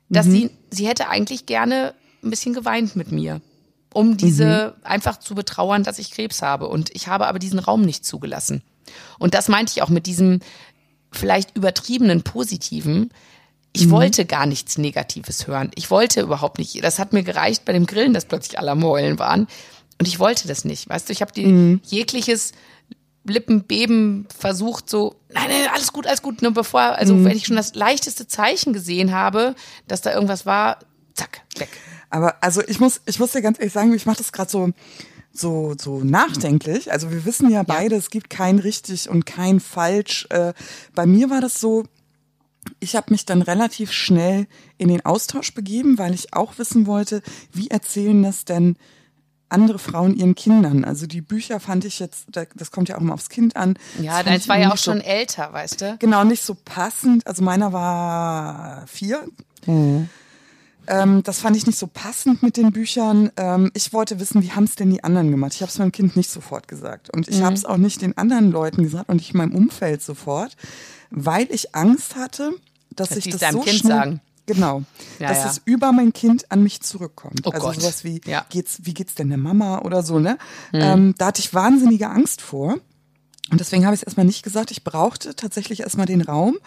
dass Mhm. sie, sie hätte eigentlich gerne ein bisschen geweint mit mir, um diese Mhm. einfach zu betrauern, dass ich Krebs habe. Und ich habe aber diesen Raum nicht zugelassen. Und das meinte ich auch mit diesem vielleicht übertriebenen Positiven. Ich Mhm. wollte gar nichts Negatives hören. Ich wollte überhaupt nicht. Das hat mir gereicht bei dem Grillen, dass plötzlich alle am Heulen waren. Und ich wollte das nicht. Weißt du, ich habe Mhm. jegliches Lippenbeben versucht, so, nein, nein, alles gut, alles gut. Nur bevor, also Mhm. wenn ich schon das leichteste Zeichen gesehen habe, dass da irgendwas war, zack, weg. Aber also ich muss, ich muss dir ganz ehrlich sagen, ich mache das gerade so, so, so nachdenklich. Also wir wissen ja beide, es gibt kein richtig und kein falsch. Äh, bei mir war das so, ich habe mich dann relativ schnell in den Austausch begeben, weil ich auch wissen wollte, wie erzählen das denn andere Frauen ihren Kindern? Also die Bücher fand ich jetzt, da- das kommt ja auch immer aufs Kind an. Ja, Das ich war ja auch so schon älter, weißt du? Genau, nicht so passend. Also meiner war vier. Ähm, das fand ich nicht so passend mit den Büchern. Ähm, ich wollte wissen, wie haben es denn die anderen gemacht? Ich habe es meinem Kind nicht sofort gesagt. Und ich habe es auch nicht den anderen Leuten gesagt und nicht meinem Umfeld sofort, weil ich Angst hatte, dass Dass ich das so Kind schnell, sagen. Genau, Ja, dass ja. es über mein Kind an mich zurückkommt. Oh also Gott. sowas wie, Ja. geht's, wie geht's denn der Mama oder so, ne? Hm. Ähm, da hatte ich wahnsinnige Angst vor. Und deswegen habe ich es erstmal nicht gesagt. Ich brauchte tatsächlich erstmal den Raum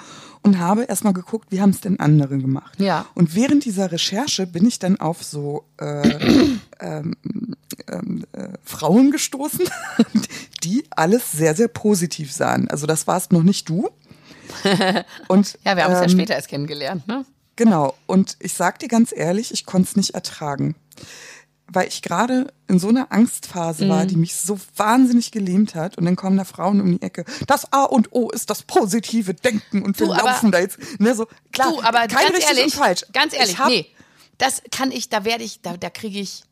und habe erstmal geguckt, wie haben es denn andere gemacht. Ja. Und während dieser Recherche bin ich dann auf so äh, ähm, ähm, äh, Frauen gestoßen, die alles sehr, sehr positiv sahen. Also das warst noch nicht du. Und, Ja, wir haben es ja ähm, später erst kennengelernt, ne? Genau. Und ich sag dir ganz ehrlich, ich konnte es nicht ertragen. Weil ich gerade in so einer Angstphase Mhm. war, die mich so wahnsinnig gelähmt hat. Und dann kommen da Frauen um die Ecke. Das A und O ist das positive Denken. Und wir Du, aber- laufen da jetzt. Ne, so, klar, du, aber kein ganz richtig ehrlich, und falsch. ganz ehrlich, ich hab, nee, das kann ich, da werde ich, da, da kriege ich,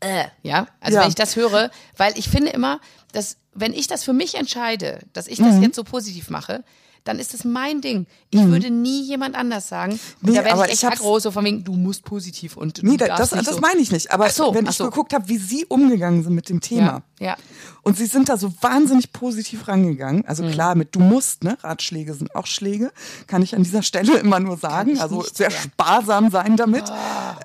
äh, ja, also Ja. wenn ich das höre, weil ich finde immer, dass wenn ich das für mich entscheide, dass ich Mhm. das jetzt so positiv mache, dann ist das mein Ding. Ich würde nie jemand anders sagen. Und Nee, da werde aber ich echt ich aggro, so von wegen, du musst positiv und du Nee, das, nicht das so. meine ich nicht. Aber so, wenn ich so. geguckt habe, wie sie umgegangen sind mit dem Thema. Ja, ja. Und sie sind da so wahnsinnig positiv rangegangen. Also Mhm. klar, mit du musst, ne? Ratschläge sind auch Schläge. Kann ich an dieser Stelle immer nur sagen. Also nicht sehr sparsam sein damit.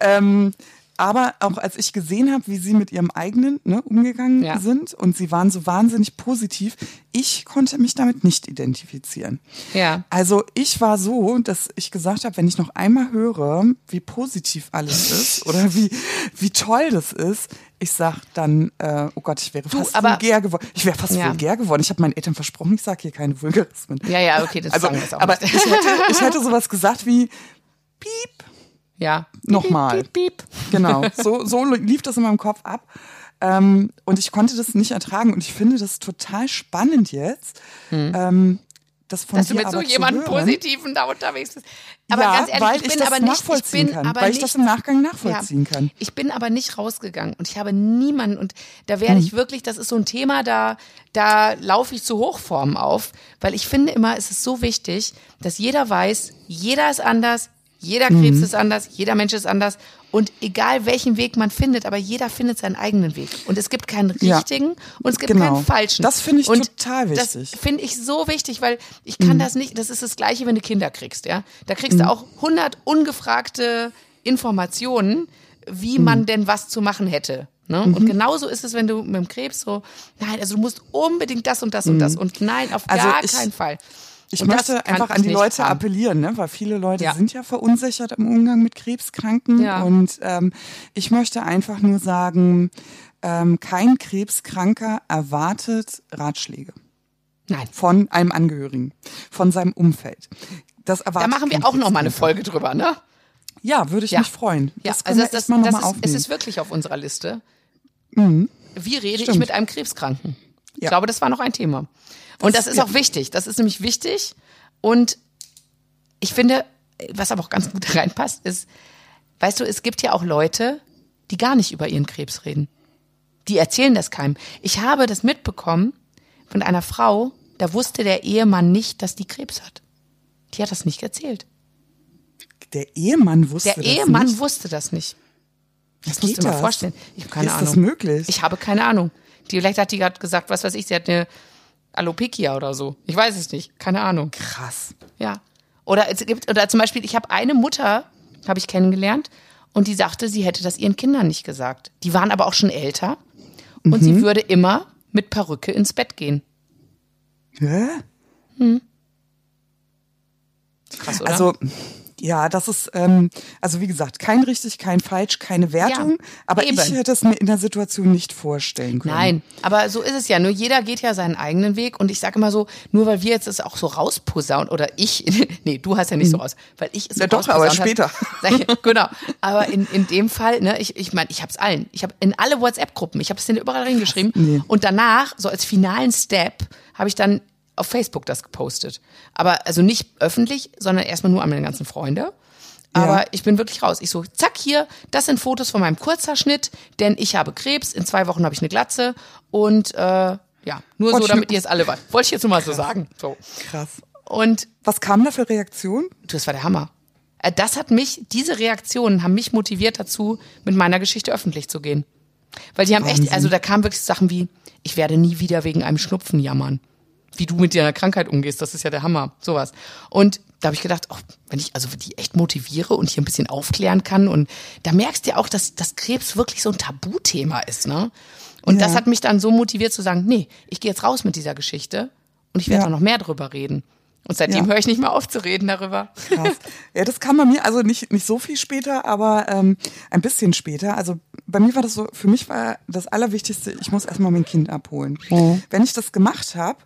Ähm, aber auch als ich gesehen habe, wie sie mit ihrem eigenen ne, umgegangen Ja. sind und sie waren so wahnsinnig positiv, ich konnte mich damit nicht identifizieren. Ja. Also ich war so, dass ich gesagt habe, wenn ich noch einmal höre, wie positiv alles ist oder wie, wie toll das ist, ich sag dann, äh, oh Gott, ich wäre Du, fast vulgär geworden. Ich wäre fast Ja. vulgär geworden. Ich habe meinen Eltern versprochen, ich sage hier keine Vulgarismen. Ja, ja, okay, das also, sagen wir jetzt auch aber nicht. ich hätte, ich hätte sowas gesagt wie Piep. Ja. Nochmal. Piep, piep, piep. Genau, so, so lief das in meinem Kopf ab. Ähm, und ich konnte das nicht ertragen. Und ich finde das total spannend jetzt, ähm, das von Dass du mit so jemandem. Positiven da unterwegs bist. Aber ja, ganz ehrlich, ich ich bin das aber nicht, ich bin kann, aber weil nicht, ich das im Nachgang nachvollziehen ja, kann. Ich bin aber nicht rausgegangen und ich habe niemanden und da werde Hm. ich wirklich, das ist so ein Thema, da, da laufe ich zu Hochformen auf, weil ich finde immer, es ist so wichtig, dass jeder weiß, jeder ist anders, jeder Krebs Hm. ist anders, jeder Mensch ist anders und egal welchen Weg man findet, aber jeder findet seinen eigenen Weg und es gibt keinen Ja. richtigen und es gibt Genau. keinen falschen. Das finde ich und total wichtig. Das finde ich so wichtig, weil ich Mhm. kann das nicht, das ist das Gleiche, wenn du Kinder kriegst, ja. Da kriegst du auch 100 ungefragte Informationen, wie Mhm. man denn was zu machen hätte. Ne? Und genauso ist es, wenn du mit dem Krebs so, nein, also du musst unbedingt das und das und das und nein, auf Mhm. Also gar ich- keinen Fall. Ich Und das möchte kann einfach ich an die Leute haben. appellieren, ne? weil viele Leute Ja. sind ja verunsichert im Umgang mit Krebskranken. Ja. Und ähm, ich möchte einfach nur sagen, ähm, kein Krebskranker erwartet Ratschläge Nein. von einem Angehörigen, von seinem Umfeld. Das Da erwartet machen wir auch noch mal eine. Folge drüber, ne? Ja, würde ich Ja. mich freuen. Ja, das also das, noch das mal ist, es. Mhm. ist wirklich auf unserer Liste. Wie rede ich Stimmt. mit einem Krebskranken? Ich Ja. glaube, das war noch ein Thema. Und das, Das- ist ja. auch wichtig. Das ist nämlich wichtig. Und ich finde, was aber auch ganz gut reinpasst, ist, weißt du, es gibt ja auch Leute, die gar nicht über ihren Krebs reden. Die erzählen das keinem. Ich habe das mitbekommen von einer Frau, da wusste der Ehemann nicht, dass die Krebs hat. Die hat das nicht erzählt. Der Ehemann wusste Der das Ehemann nicht. wusste das nicht. Das musst du dir mal vorstellen. Ich habe keine ist Ahnung. das möglich? Ich habe keine Ahnung. Die, vielleicht hat die gerade gesagt, was weiß ich, sie hat eine Alopecia oder so. Ich weiß es nicht. Keine Ahnung. Krass. Ja. Oder es gibt, oder zum Beispiel, ich habe eine Mutter, habe ich kennengelernt, und die sagte, sie hätte das ihren Kindern nicht gesagt. Die waren aber auch schon älter und Mhm. sie würde immer mit Perücke ins Bett gehen. Hä? Krass, oder? Also ja, das ist ähm, also wie gesagt kein richtig, kein falsch, keine Wertung. Ja, aber eben. ich hätte es mir in der Situation nicht vorstellen können. Nein, aber so ist es ja. Nur jeder geht ja seinen eigenen Weg. Und ich sage immer so, nur weil wir jetzt das auch so rausposaunen oder ich, nee, du hast ja nicht so raus, weil ich es so Mhm. Ja, doch, aber hab, später. Ich, genau. Aber in, in dem Fall, ne, ich ich, mein, ich habe es allen. Ich habe in alle WhatsApp-Gruppen, ich habe es denen überall reingeschrieben. Nee. Und danach, so als finalen Step, habe ich dann auf Facebook das gepostet. Aber also nicht öffentlich, sondern erstmal nur an meine ganzen Freunde. Aber Ja. ich bin wirklich raus. Ich so, zack, hier, das sind Fotos von meinem Kurzhaarschnitt, denn ich habe Krebs, in zwei Wochen habe ich eine Glatze und äh, ja, nur so, Wollte ich damit ihr es alle weißt. Wollte ich jetzt nur mal so sagen. So. Krass. Und Was kam da für Reaktion? du, das war der Hammer. Äh, Das hat mich, diese Reaktionen haben mich motiviert dazu, mit meiner Geschichte öffentlich zu gehen. Weil die haben echt, Wahnsinn. also da kamen wirklich Sachen wie, ich werde nie wieder wegen einem Schnupfen jammern. Wie du mit deiner Krankheit umgehst, das ist ja der Hammer. Sowas. Und da habe ich gedacht, oh, wenn ich also die echt motiviere und hier ein bisschen aufklären kann und da merkst du ja auch, dass, dass Krebs wirklich so ein Tabuthema ist, ne? Und Ja. das hat mich dann so motiviert zu sagen, nee, ich gehe jetzt raus mit dieser Geschichte und ich werde Ja. auch noch mehr drüber reden. Und seitdem Ja. höre ich nicht mehr auf zu reden darüber. Krass. ja, das kam bei mir, also nicht, nicht so viel später, aber ähm, ein bisschen später. Also bei mir war das so, für mich war das Allerwichtigste, ich muss erstmal mein Kind abholen. Wenn ich das gemacht habe,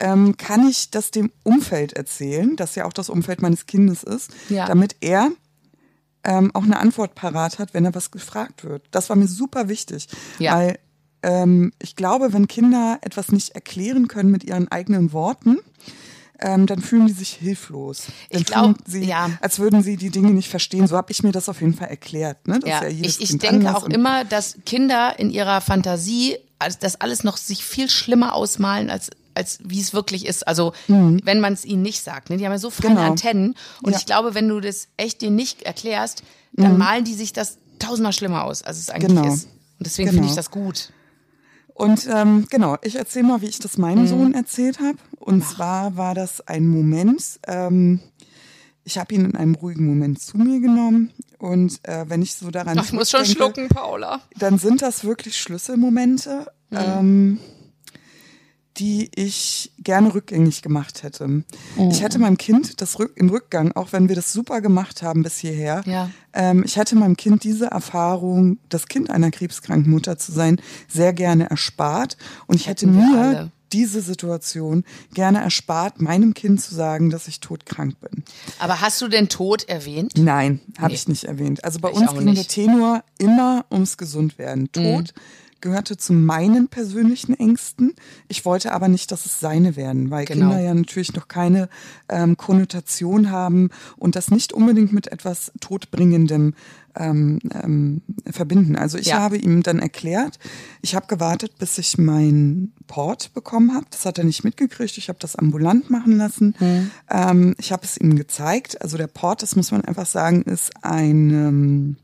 ähm, kann ich das dem Umfeld erzählen, das ja auch das Umfeld meines Kindes ist, Ja. damit er ähm, auch eine Antwort parat hat, wenn er was gefragt wird. Das war mir super wichtig, Ja. weil ähm, ich glaube, wenn Kinder etwas nicht erklären können mit ihren eigenen Worten, ähm, dann fühlen die sich hilflos. Dann Ich glaub, fühlen sie, ja. als würden sie die Dinge nicht verstehen. So habe ich mir das auf jeden Fall erklärt. Ne? Ja, ja ich, ich denke auch immer, dass Kinder in ihrer Fantasie als das alles noch sich viel schlimmer ausmalen, als, als wie es wirklich ist. Also wenn man es ihnen nicht sagt. Ne? Die haben ja so feine Mhm. Genau. Antennen. Und Ja. Mhm. ich glaube, wenn du das echt denen nicht erklärst, dann malen die sich das tausendmal schlimmer aus, als es eigentlich Genau. ist. Und deswegen Genau. finde ich das gut. Und ähm, genau, ich erzähle mal, wie ich das Mhm. meinem Sohn erzählt habe. Und zwar war das ein Moment, ähm, ich habe ihn in einem ruhigen Moment zu mir genommen Und äh, wenn ich so daran Ach, ich muss schon schlucken, Paula. dann sind das wirklich Schlüsselmomente, ähm, die ich gerne rückgängig gemacht hätte. Ich hätte meinem Kind das Rück im Rückgang, auch wenn wir das super gemacht haben bis hierher, Ja. ähm, ich hätte meinem Kind diese Erfahrung, das Kind einer krebskranken Mutter zu sein, sehr gerne erspart. Und ich hätte Hätten mir alle. diese Situation gerne erspart, meinem Kind zu sagen, dass ich todkrank bin. Aber hast du den Tod erwähnt? Nein, habe Nee. ich nicht erwähnt. Also bei Ich uns ging der nicht. Tenor immer ums Gesundwerden. Tod gehörte zu meinen persönlichen Ängsten. Ich wollte aber nicht, dass es seine werden, weil Genau. Kinder ja natürlich noch keine ähm, Konnotation haben und das nicht unbedingt mit etwas Todbringendem ähm, ähm, verbinden. Also ich Ja. habe ihm dann erklärt, ich habe gewartet, bis ich mein Port bekommen habe. Das hat er nicht mitgekriegt. Ich habe das ambulant machen lassen. Ähm, ich habe es ihm gezeigt. Also der Port, das muss man einfach sagen, ist ein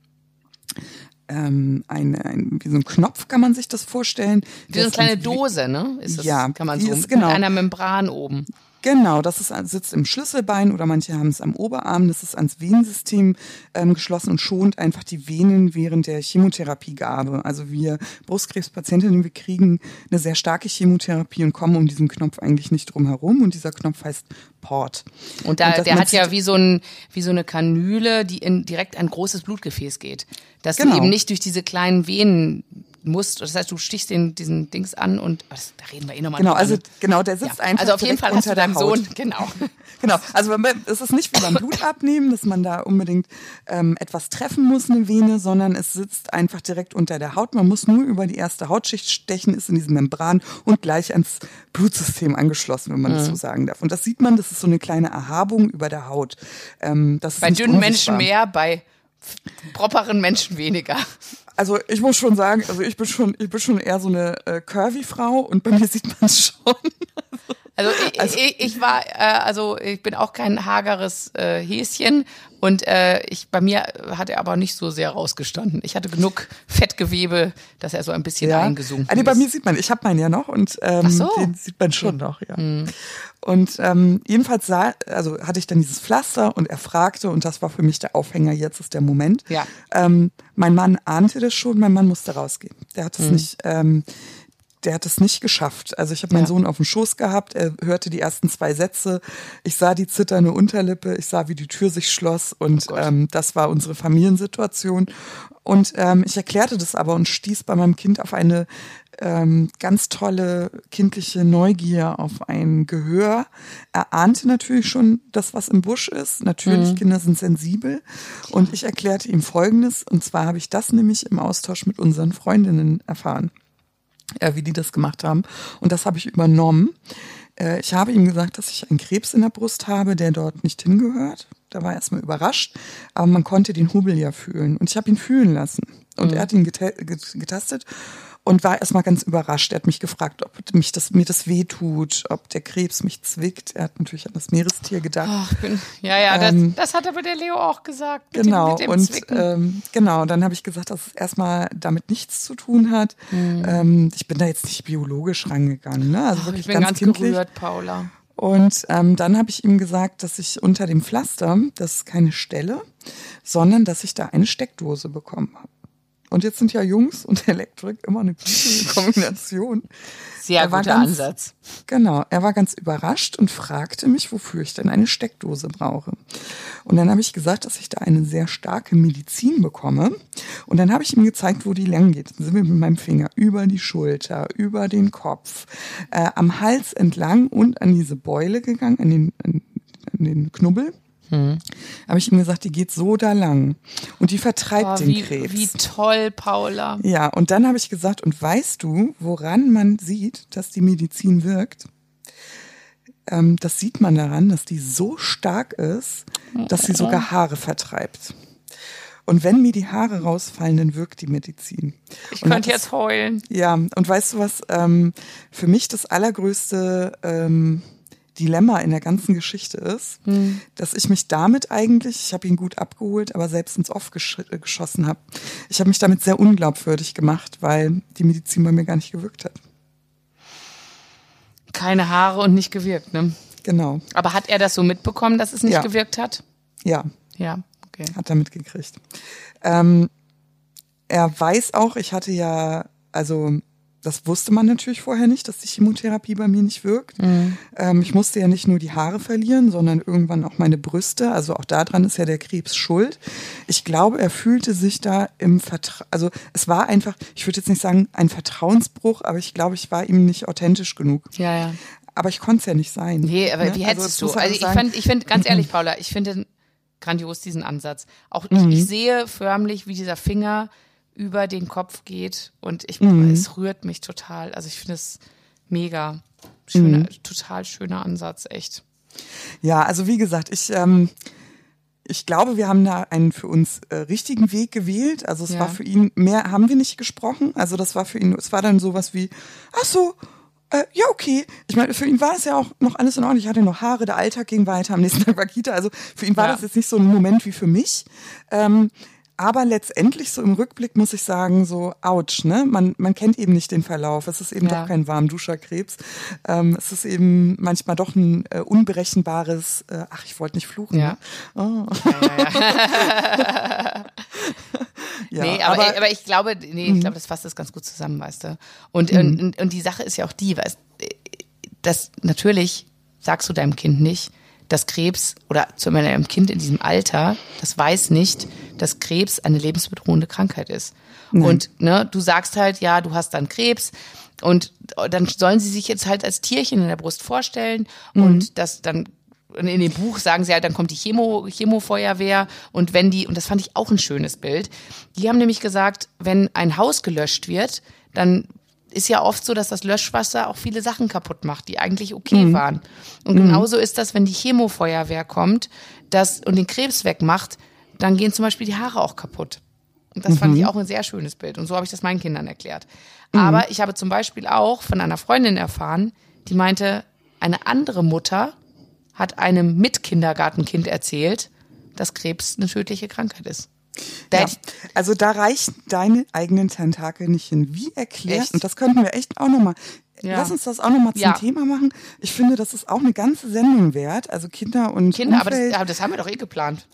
ähm, ähm, ein, wie so ein Knopf kann man sich das vorstellen. Wie so eine kleine Dose, ne? Ist das, Ja, kann man so ist mit genau. einer Membran oben. Genau, das ist, sitzt im Schlüsselbein oder manche haben es am Oberarm. Das ist ans Venensystem ähm, geschlossen und schont einfach die Venen während der Chemotherapiegabe. Also wir Brustkrebspatientinnen, wir kriegen eine sehr starke Chemotherapie und kommen um diesen Knopf eigentlich nicht drum herum. Und dieser Knopf heißt Port. Und da, das der hat ja wie so, ein, wie so eine Kanüle, die in direkt ein großes Blutgefäß geht. Dass Genau. du eben nicht durch diese kleinen Venen musst. Das heißt, du stichst den, diesen Dings an und das, da reden wir eh nochmal Genau, also ne? genau, der sitzt ja. einfach Also auf jeden Fall hast unter du deinem. Sohn, genau. Genau, also es ist nicht wie beim Blutabnehmen, dass man da unbedingt ähm, etwas treffen muss, eine Vene, sondern es sitzt einfach direkt unter der Haut. Man muss nur über die erste Hautschicht stechen, ist in diesem Membran und gleich ans Blutsystem angeschlossen, wenn man das so Mhm. sagen darf. Und das sieht man, das ist so eine kleine Erhabung über der Haut. Ähm, das Bei dünnen Menschen mehr, bei properen Menschen weniger. Also ich muss schon sagen, also ich bin schon, ich bin schon eher so eine äh, curvy Frau und bei mir sieht man es schon. Also ich, ich, ich war, äh, also ich bin auch kein hageres äh, Häschen und äh, ich bei mir hat er aber nicht so sehr rausgestanden. Ich hatte genug Fettgewebe, dass er so ein bisschen eingesunken Ah, nee, bei ist. mir sieht man, ich habe meinen ja noch und ähm, so. den sieht man schon noch, ja. Und ähm, jedenfalls sah, also hatte ich dann dieses Pflaster und er fragte, und das war für mich der Aufhänger, jetzt ist der Moment. Ja. Ähm, mein Mann ahnte das schon, mein Mann musste rausgehen. Der hat Mhm. es nicht, ähm, der hat es nicht geschafft. Also ich habe meinen Ja. Sohn auf dem Schoß gehabt, er hörte die ersten zwei Sätze, ich sah die zitternde Unterlippe, ich sah, wie die Tür sich schloss und Oh ähm, das war unsere Familiensituation. Und ähm, ich erklärte das aber und stieß bei meinem Kind auf eine ähm, ganz tolle kindliche Neugier, auf ein Gehör. Er ahnte natürlich schon das, was im Busch ist. Natürlich, Kinder sind sensibel. Und ich erklärte ihm Folgendes. Und zwar habe ich das nämlich im Austausch mit unseren Freundinnen erfahren äh, wie die das gemacht haben. Und das habe ich übernommen. Äh, ich habe ihm gesagt, dass ich einen Krebs in der Brust habe, der dort nicht hingehört. Da war er erstmal überrascht, aber man konnte den Hubel ja fühlen. Und ich habe ihn fühlen lassen. Und er hat ihn geta get- getastet und war erstmal ganz überrascht. Er hat mich gefragt, ob mich das, mir das weh tut, ob der Krebs mich zwickt. Er hat natürlich an das Meerestier gedacht. Ach, bin, ja, ja, das, Ähm, das hat aber der Leo auch gesagt. Genau, dem, dem und ähm, genau, dann habe ich gesagt, dass es erstmal damit nichts zu tun hat. Ähm, ich bin da jetzt nicht biologisch rangegangen, ne? Also Ach, wirklich ich bin ganz, kindlich. gerührt, Paula. Und ähm, dann habe ich ihm gesagt, dass ich unter dem Pflaster, das ist keine Stelle, sondern dass ich da eine Steckdose bekommen habe. Und jetzt sind ja Jungs und Elektrik immer eine gute Kombination. Sehr Er guter ganz- Ansatz. Genau, er war ganz überrascht und fragte mich, wofür ich denn eine Steckdose brauche. Und dann habe ich gesagt, dass ich da eine sehr starke Medizin bekomme. Und dann habe ich ihm gezeigt, wo die lang geht. Dann sind wir mit meinem Finger über die Schulter, über den Kopf, äh, am Hals entlang und an diese Beule gegangen, an den, an den Knubbel. Habe ich ihm gesagt, die geht so da lang. Und die vertreibt Oh, den wie, Krebs. wie toll, Paula. Ja, und dann habe ich gesagt, und weißt du, woran man sieht, dass die Medizin wirkt? Ähm, das sieht man daran, dass die so stark ist, dass sie sogar Haare vertreibt. Und wenn mir die Haare rausfallen, dann wirkt die Medizin. Ich Und könnte das- jetzt heulen. Ja, und weißt du was, ähm, für mich das allergrößte ähm, Dilemma in der ganzen Geschichte ist, dass ich mich damit eigentlich, ich habe ihn gut abgeholt, aber selbst ins Off gesch äh, geschossen habe. Ich habe mich damit sehr unglaubwürdig gemacht, weil die Medizin bei mir gar nicht gewirkt hat. Keine Haare und nicht gewirkt, ne? Genau. Aber hat er das so mitbekommen, dass es nicht Ja. gewirkt hat? Ja. Ja, Okay. Hat er mitgekriegt. Ähm, er weiß auch, ich hatte ja, also das wusste man natürlich vorher nicht, dass die Chemotherapie bei mir nicht wirkt. Mhm. Ähm, ich musste ja nicht nur die Haare verlieren, sondern irgendwann auch meine Brüste. Also auch daran ist ja der Krebs schuld. Ich glaube, er fühlte sich da im Vertrauen, also es war einfach, ich würde jetzt nicht sagen ein Vertrauensbruch, aber ich glaube, ich war ihm nicht authentisch genug. Ja, ja. Aber ich konnte es ja nicht sein. Nee, aber Ne? wie Also hättest das du? Also ich fand, ich finde, ganz ehrlich, Paula, ich finde grandios diesen Ansatz. Auch Mhm. ich, ich sehe förmlich, wie dieser Finger über den Kopf geht und ich, Mhm. es rührt mich total. Also ich finde es mega schöner, Mhm. total schöner Ansatz, echt. Ja, also wie gesagt, ich, ähm, ich glaube, wir haben da einen für uns äh, richtigen Weg gewählt. Also es Ja. war für ihn, mehr haben wir nicht gesprochen. Also das war für ihn, es war dann sowas wie, ach so, äh, ja, okay. Ich meine, für ihn war es ja auch noch alles in Ordnung. Ich hatte noch Haare, der Alltag ging weiter, am nächsten Tag war Kita. Also für ihn war Ja. das jetzt nicht so ein Moment wie für mich. Ähm, aber letztendlich so im Rückblick muss ich sagen, so ouch, ne? Man, man kennt eben nicht den Verlauf. Es ist eben Ja. doch kein Warmduscherkrebs. Ähm, es ist eben manchmal doch ein äh, unberechenbares, äh, ach, ich wollte nicht fluchen. Ja. Ne? Oh. Ja, nee, aber, aber, ich glaube, nee, ich glaube, das fasst das ganz gut zusammen, weißt du. Und, und, und die Sache ist ja auch die, weißt, dass natürlich sagst du deinem Kind nicht, dass Krebs oder zu einem Kind in diesem Alter, das weiß nicht, dass Krebs eine lebensbedrohende Krankheit ist. Und ne, du sagst halt, ja, du hast dann Krebs und dann sollen sie sich jetzt halt als Tierchen in der Brust vorstellen und das dann und in dem Buch sagen sie halt, dann kommt die Chemo, Chemofeuerwehr und wenn die, und das fand ich auch ein schönes Bild, die haben nämlich gesagt, wenn ein Haus gelöscht wird, dann ist ja oft so, dass das Löschwasser auch viele Sachen kaputt macht, die eigentlich okay waren. Und genauso ist das, wenn die Chemofeuerwehr kommt das, und den Krebs wegmacht, dann gehen zum Beispiel die Haare auch kaputt. Und das fand ich auch ein sehr schönes Bild. Und so habe ich das meinen Kindern erklärt. Aber ich habe zum Beispiel auch von einer Freundin erfahren, die meinte, eine andere Mutter hat einem Mitkindergartenkind erzählt, dass Krebs eine tödliche Krankheit ist. Ja. Also da reichen deine eigenen Tentakel nicht hin. Wie erklärt, Echt? und das könnten wir echt auch nochmal, Ja. lass uns das auch nochmal zum Ja. Thema machen. Ich finde, das ist auch eine ganze Sendung wert. Also Kinder und Kinder, aber das, aber das haben wir doch eh geplant.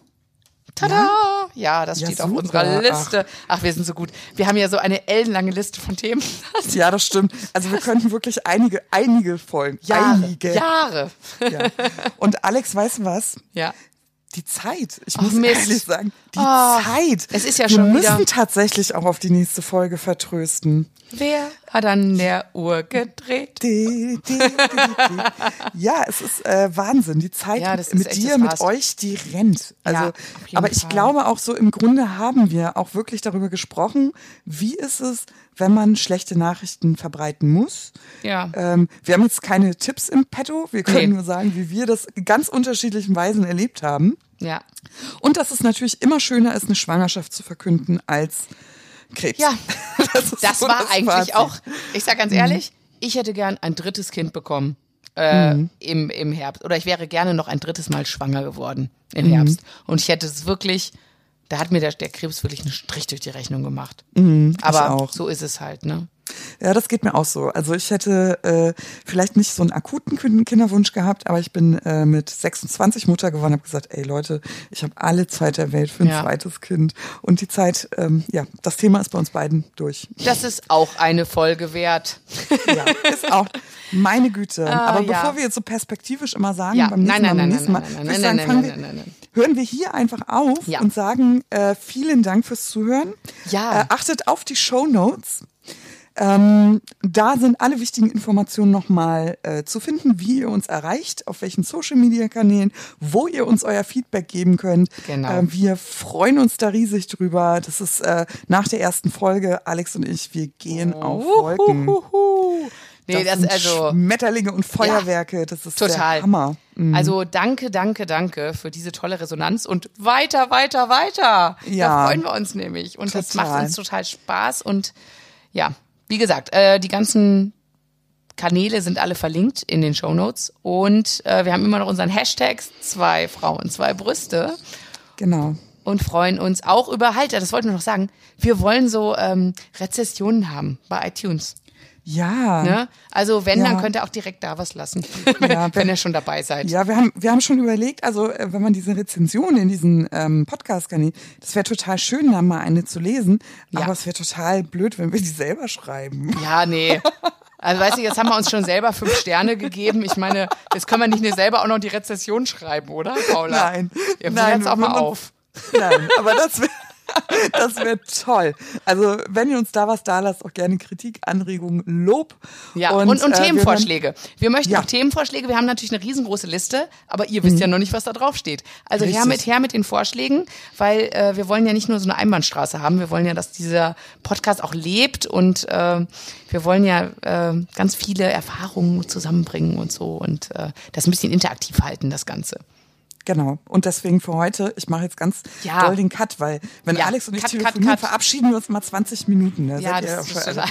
Tada! Ja, das steht auf super. unserer Liste. Ach. wir sind so gut. Wir haben ja so eine ellenlange Liste von Themen. Ja, das stimmt. Also wir könnten wirklich einige, einige Folgen. Jahre. Einige. Jahre. Ja. Und Alex, weißt du was? Ja. Die Zeit. Ich muss Mist. ehrlich sagen, die Oh, Zeit. es ist ja wir schon müssen wieder- tatsächlich auch auf die nächste Folge vertrösten. Wer hat an der Uhr gedreht? Die, die, die. Ja, es ist äh, Wahnsinn. Die Zeit Ja, mit dir, mit euch, die rennt. Also, Ja, aber ich Fall. glaube auch so im Grunde haben wir auch wirklich darüber gesprochen, wie ist es, wenn man schlechte Nachrichten verbreiten muss. Ja. Ähm, wir haben jetzt keine Tipps im Petto. Wir können Nee. nur sagen, wie wir das in ganz unterschiedlichen Weisen erlebt haben. Ja. Und dass es natürlich immer schöner ist, eine Schwangerschaft zu verkünden als Krebs. Ja. das, Das so war eigentlich Fazit. auch, ich sag ganz ehrlich, ich hätte gern ein drittes Kind bekommen äh, im, im Herbst. Oder ich wäre gerne noch ein drittes Mal schwanger geworden im Herbst. Und ich hätte es wirklich, da hat mir der, der Krebs wirklich einen Strich durch die Rechnung gemacht. Aber auch. so ist es halt, ne? Ja, das geht mir auch so. Also ich hätte äh, vielleicht nicht so einen akuten Kin- Kinderwunsch gehabt, aber ich bin äh, mit 26 Mutter geworden, habe gesagt, ey Leute, ich habe alle Zeit der Welt für ein Ja. zweites Kind. Und die Zeit, ähm, ja, das Thema ist bei uns beiden durch. Das ist auch eine Folge wert. Ja, ist auch meine Güte. Ah, aber ja. bevor wir jetzt so perspektivisch immer sagen, Ja, beim nächsten nein, Mal, nein, beim nein, nächsten Mal, nein, nein, nein, nein, nein, nein. hören wir hier einfach auf Ja. und sagen äh, vielen Dank fürs Zuhören. Ja. Äh, achtet auf die Show Notes. Ähm, da sind alle wichtigen Informationen nochmal äh, zu finden, wie ihr uns erreicht, auf welchen Social-Media-Kanälen, wo ihr uns euer Feedback geben könnt. Genau. Äh, wir freuen uns da riesig drüber. Das ist äh, nach der ersten Folge, Alex und ich, wir gehen auf Wolken. Uhuhuhu. Nee, das, sind also Schmetterlinge und Feuerwerke, das ist total. der Hammer. Mhm. Also danke, danke, danke für diese tolle Resonanz und weiter, weiter, weiter. Ja. Da freuen wir uns nämlich und das Total. macht uns total Spaß und ja, wie gesagt, äh, die ganzen Kanäle sind alle verlinkt in den Shownotes und äh, wir haben immer noch unseren Hashtag zwei Frauen, zwei Brüste Genau. und freuen uns auch über, halt, das wollten wir noch sagen, wir wollen so ähm, Rezessionen haben bei iTunes. Ja. Ne? Also wenn, Ja. dann könnt ihr auch direkt da was lassen, Ja, wenn ihr schon dabei seid. Ja, wir haben, wir haben schon überlegt, also äh, wenn man diese Rezension in diesen ähm, Podcast kann, das wäre total schön, da mal eine zu lesen, Ja. aber es wäre total blöd, wenn wir die selber schreiben. Ja, nee. Also weißt du, jetzt haben wir uns schon selber fünf Sterne gegeben. Ich meine, jetzt können wir nicht nur selber auch noch die Rezession schreiben, oder, Paula? Nein. Wir Nein, jetzt auch mal wenn auf. Nein, aber das wäre das wär toll. Also wenn ihr uns da was da lasst, auch gerne Kritik, Anregungen, Lob. Ja, und, und, äh, wir hören- Themenvorschläge. Wir möchten Ja. auch Themenvorschläge. Wir haben natürlich eine riesengroße Liste, aber ihr wisst ja noch nicht, was da drauf steht. Also her mit, her mit den Vorschlägen, weil äh, wir wollen ja nicht nur so eine Einbahnstraße haben, wir wollen ja, dass dieser Podcast auch lebt und äh, wir wollen ja äh, ganz viele Erfahrungen zusammenbringen und so und äh, das ein bisschen interaktiv halten, das Ganze. Genau. Und deswegen für heute, ich mache jetzt ganz Ja. doll den Cut, weil wenn Ja, Alex und ich Cut, Cut, telefonieren, Cut. verabschieden wir uns mal 20 Minuten. Ne? Ja, das ist schon- total-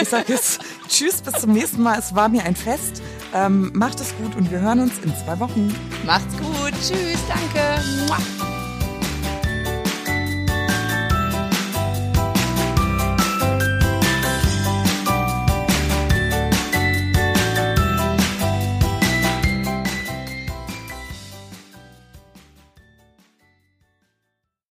ich sage jetzt Tschüss, bis zum nächsten Mal. Es war mir ein Fest. Ähm, macht es gut und wir hören uns in zwei Wochen. Macht's gut. Tschüss. Danke. Mua.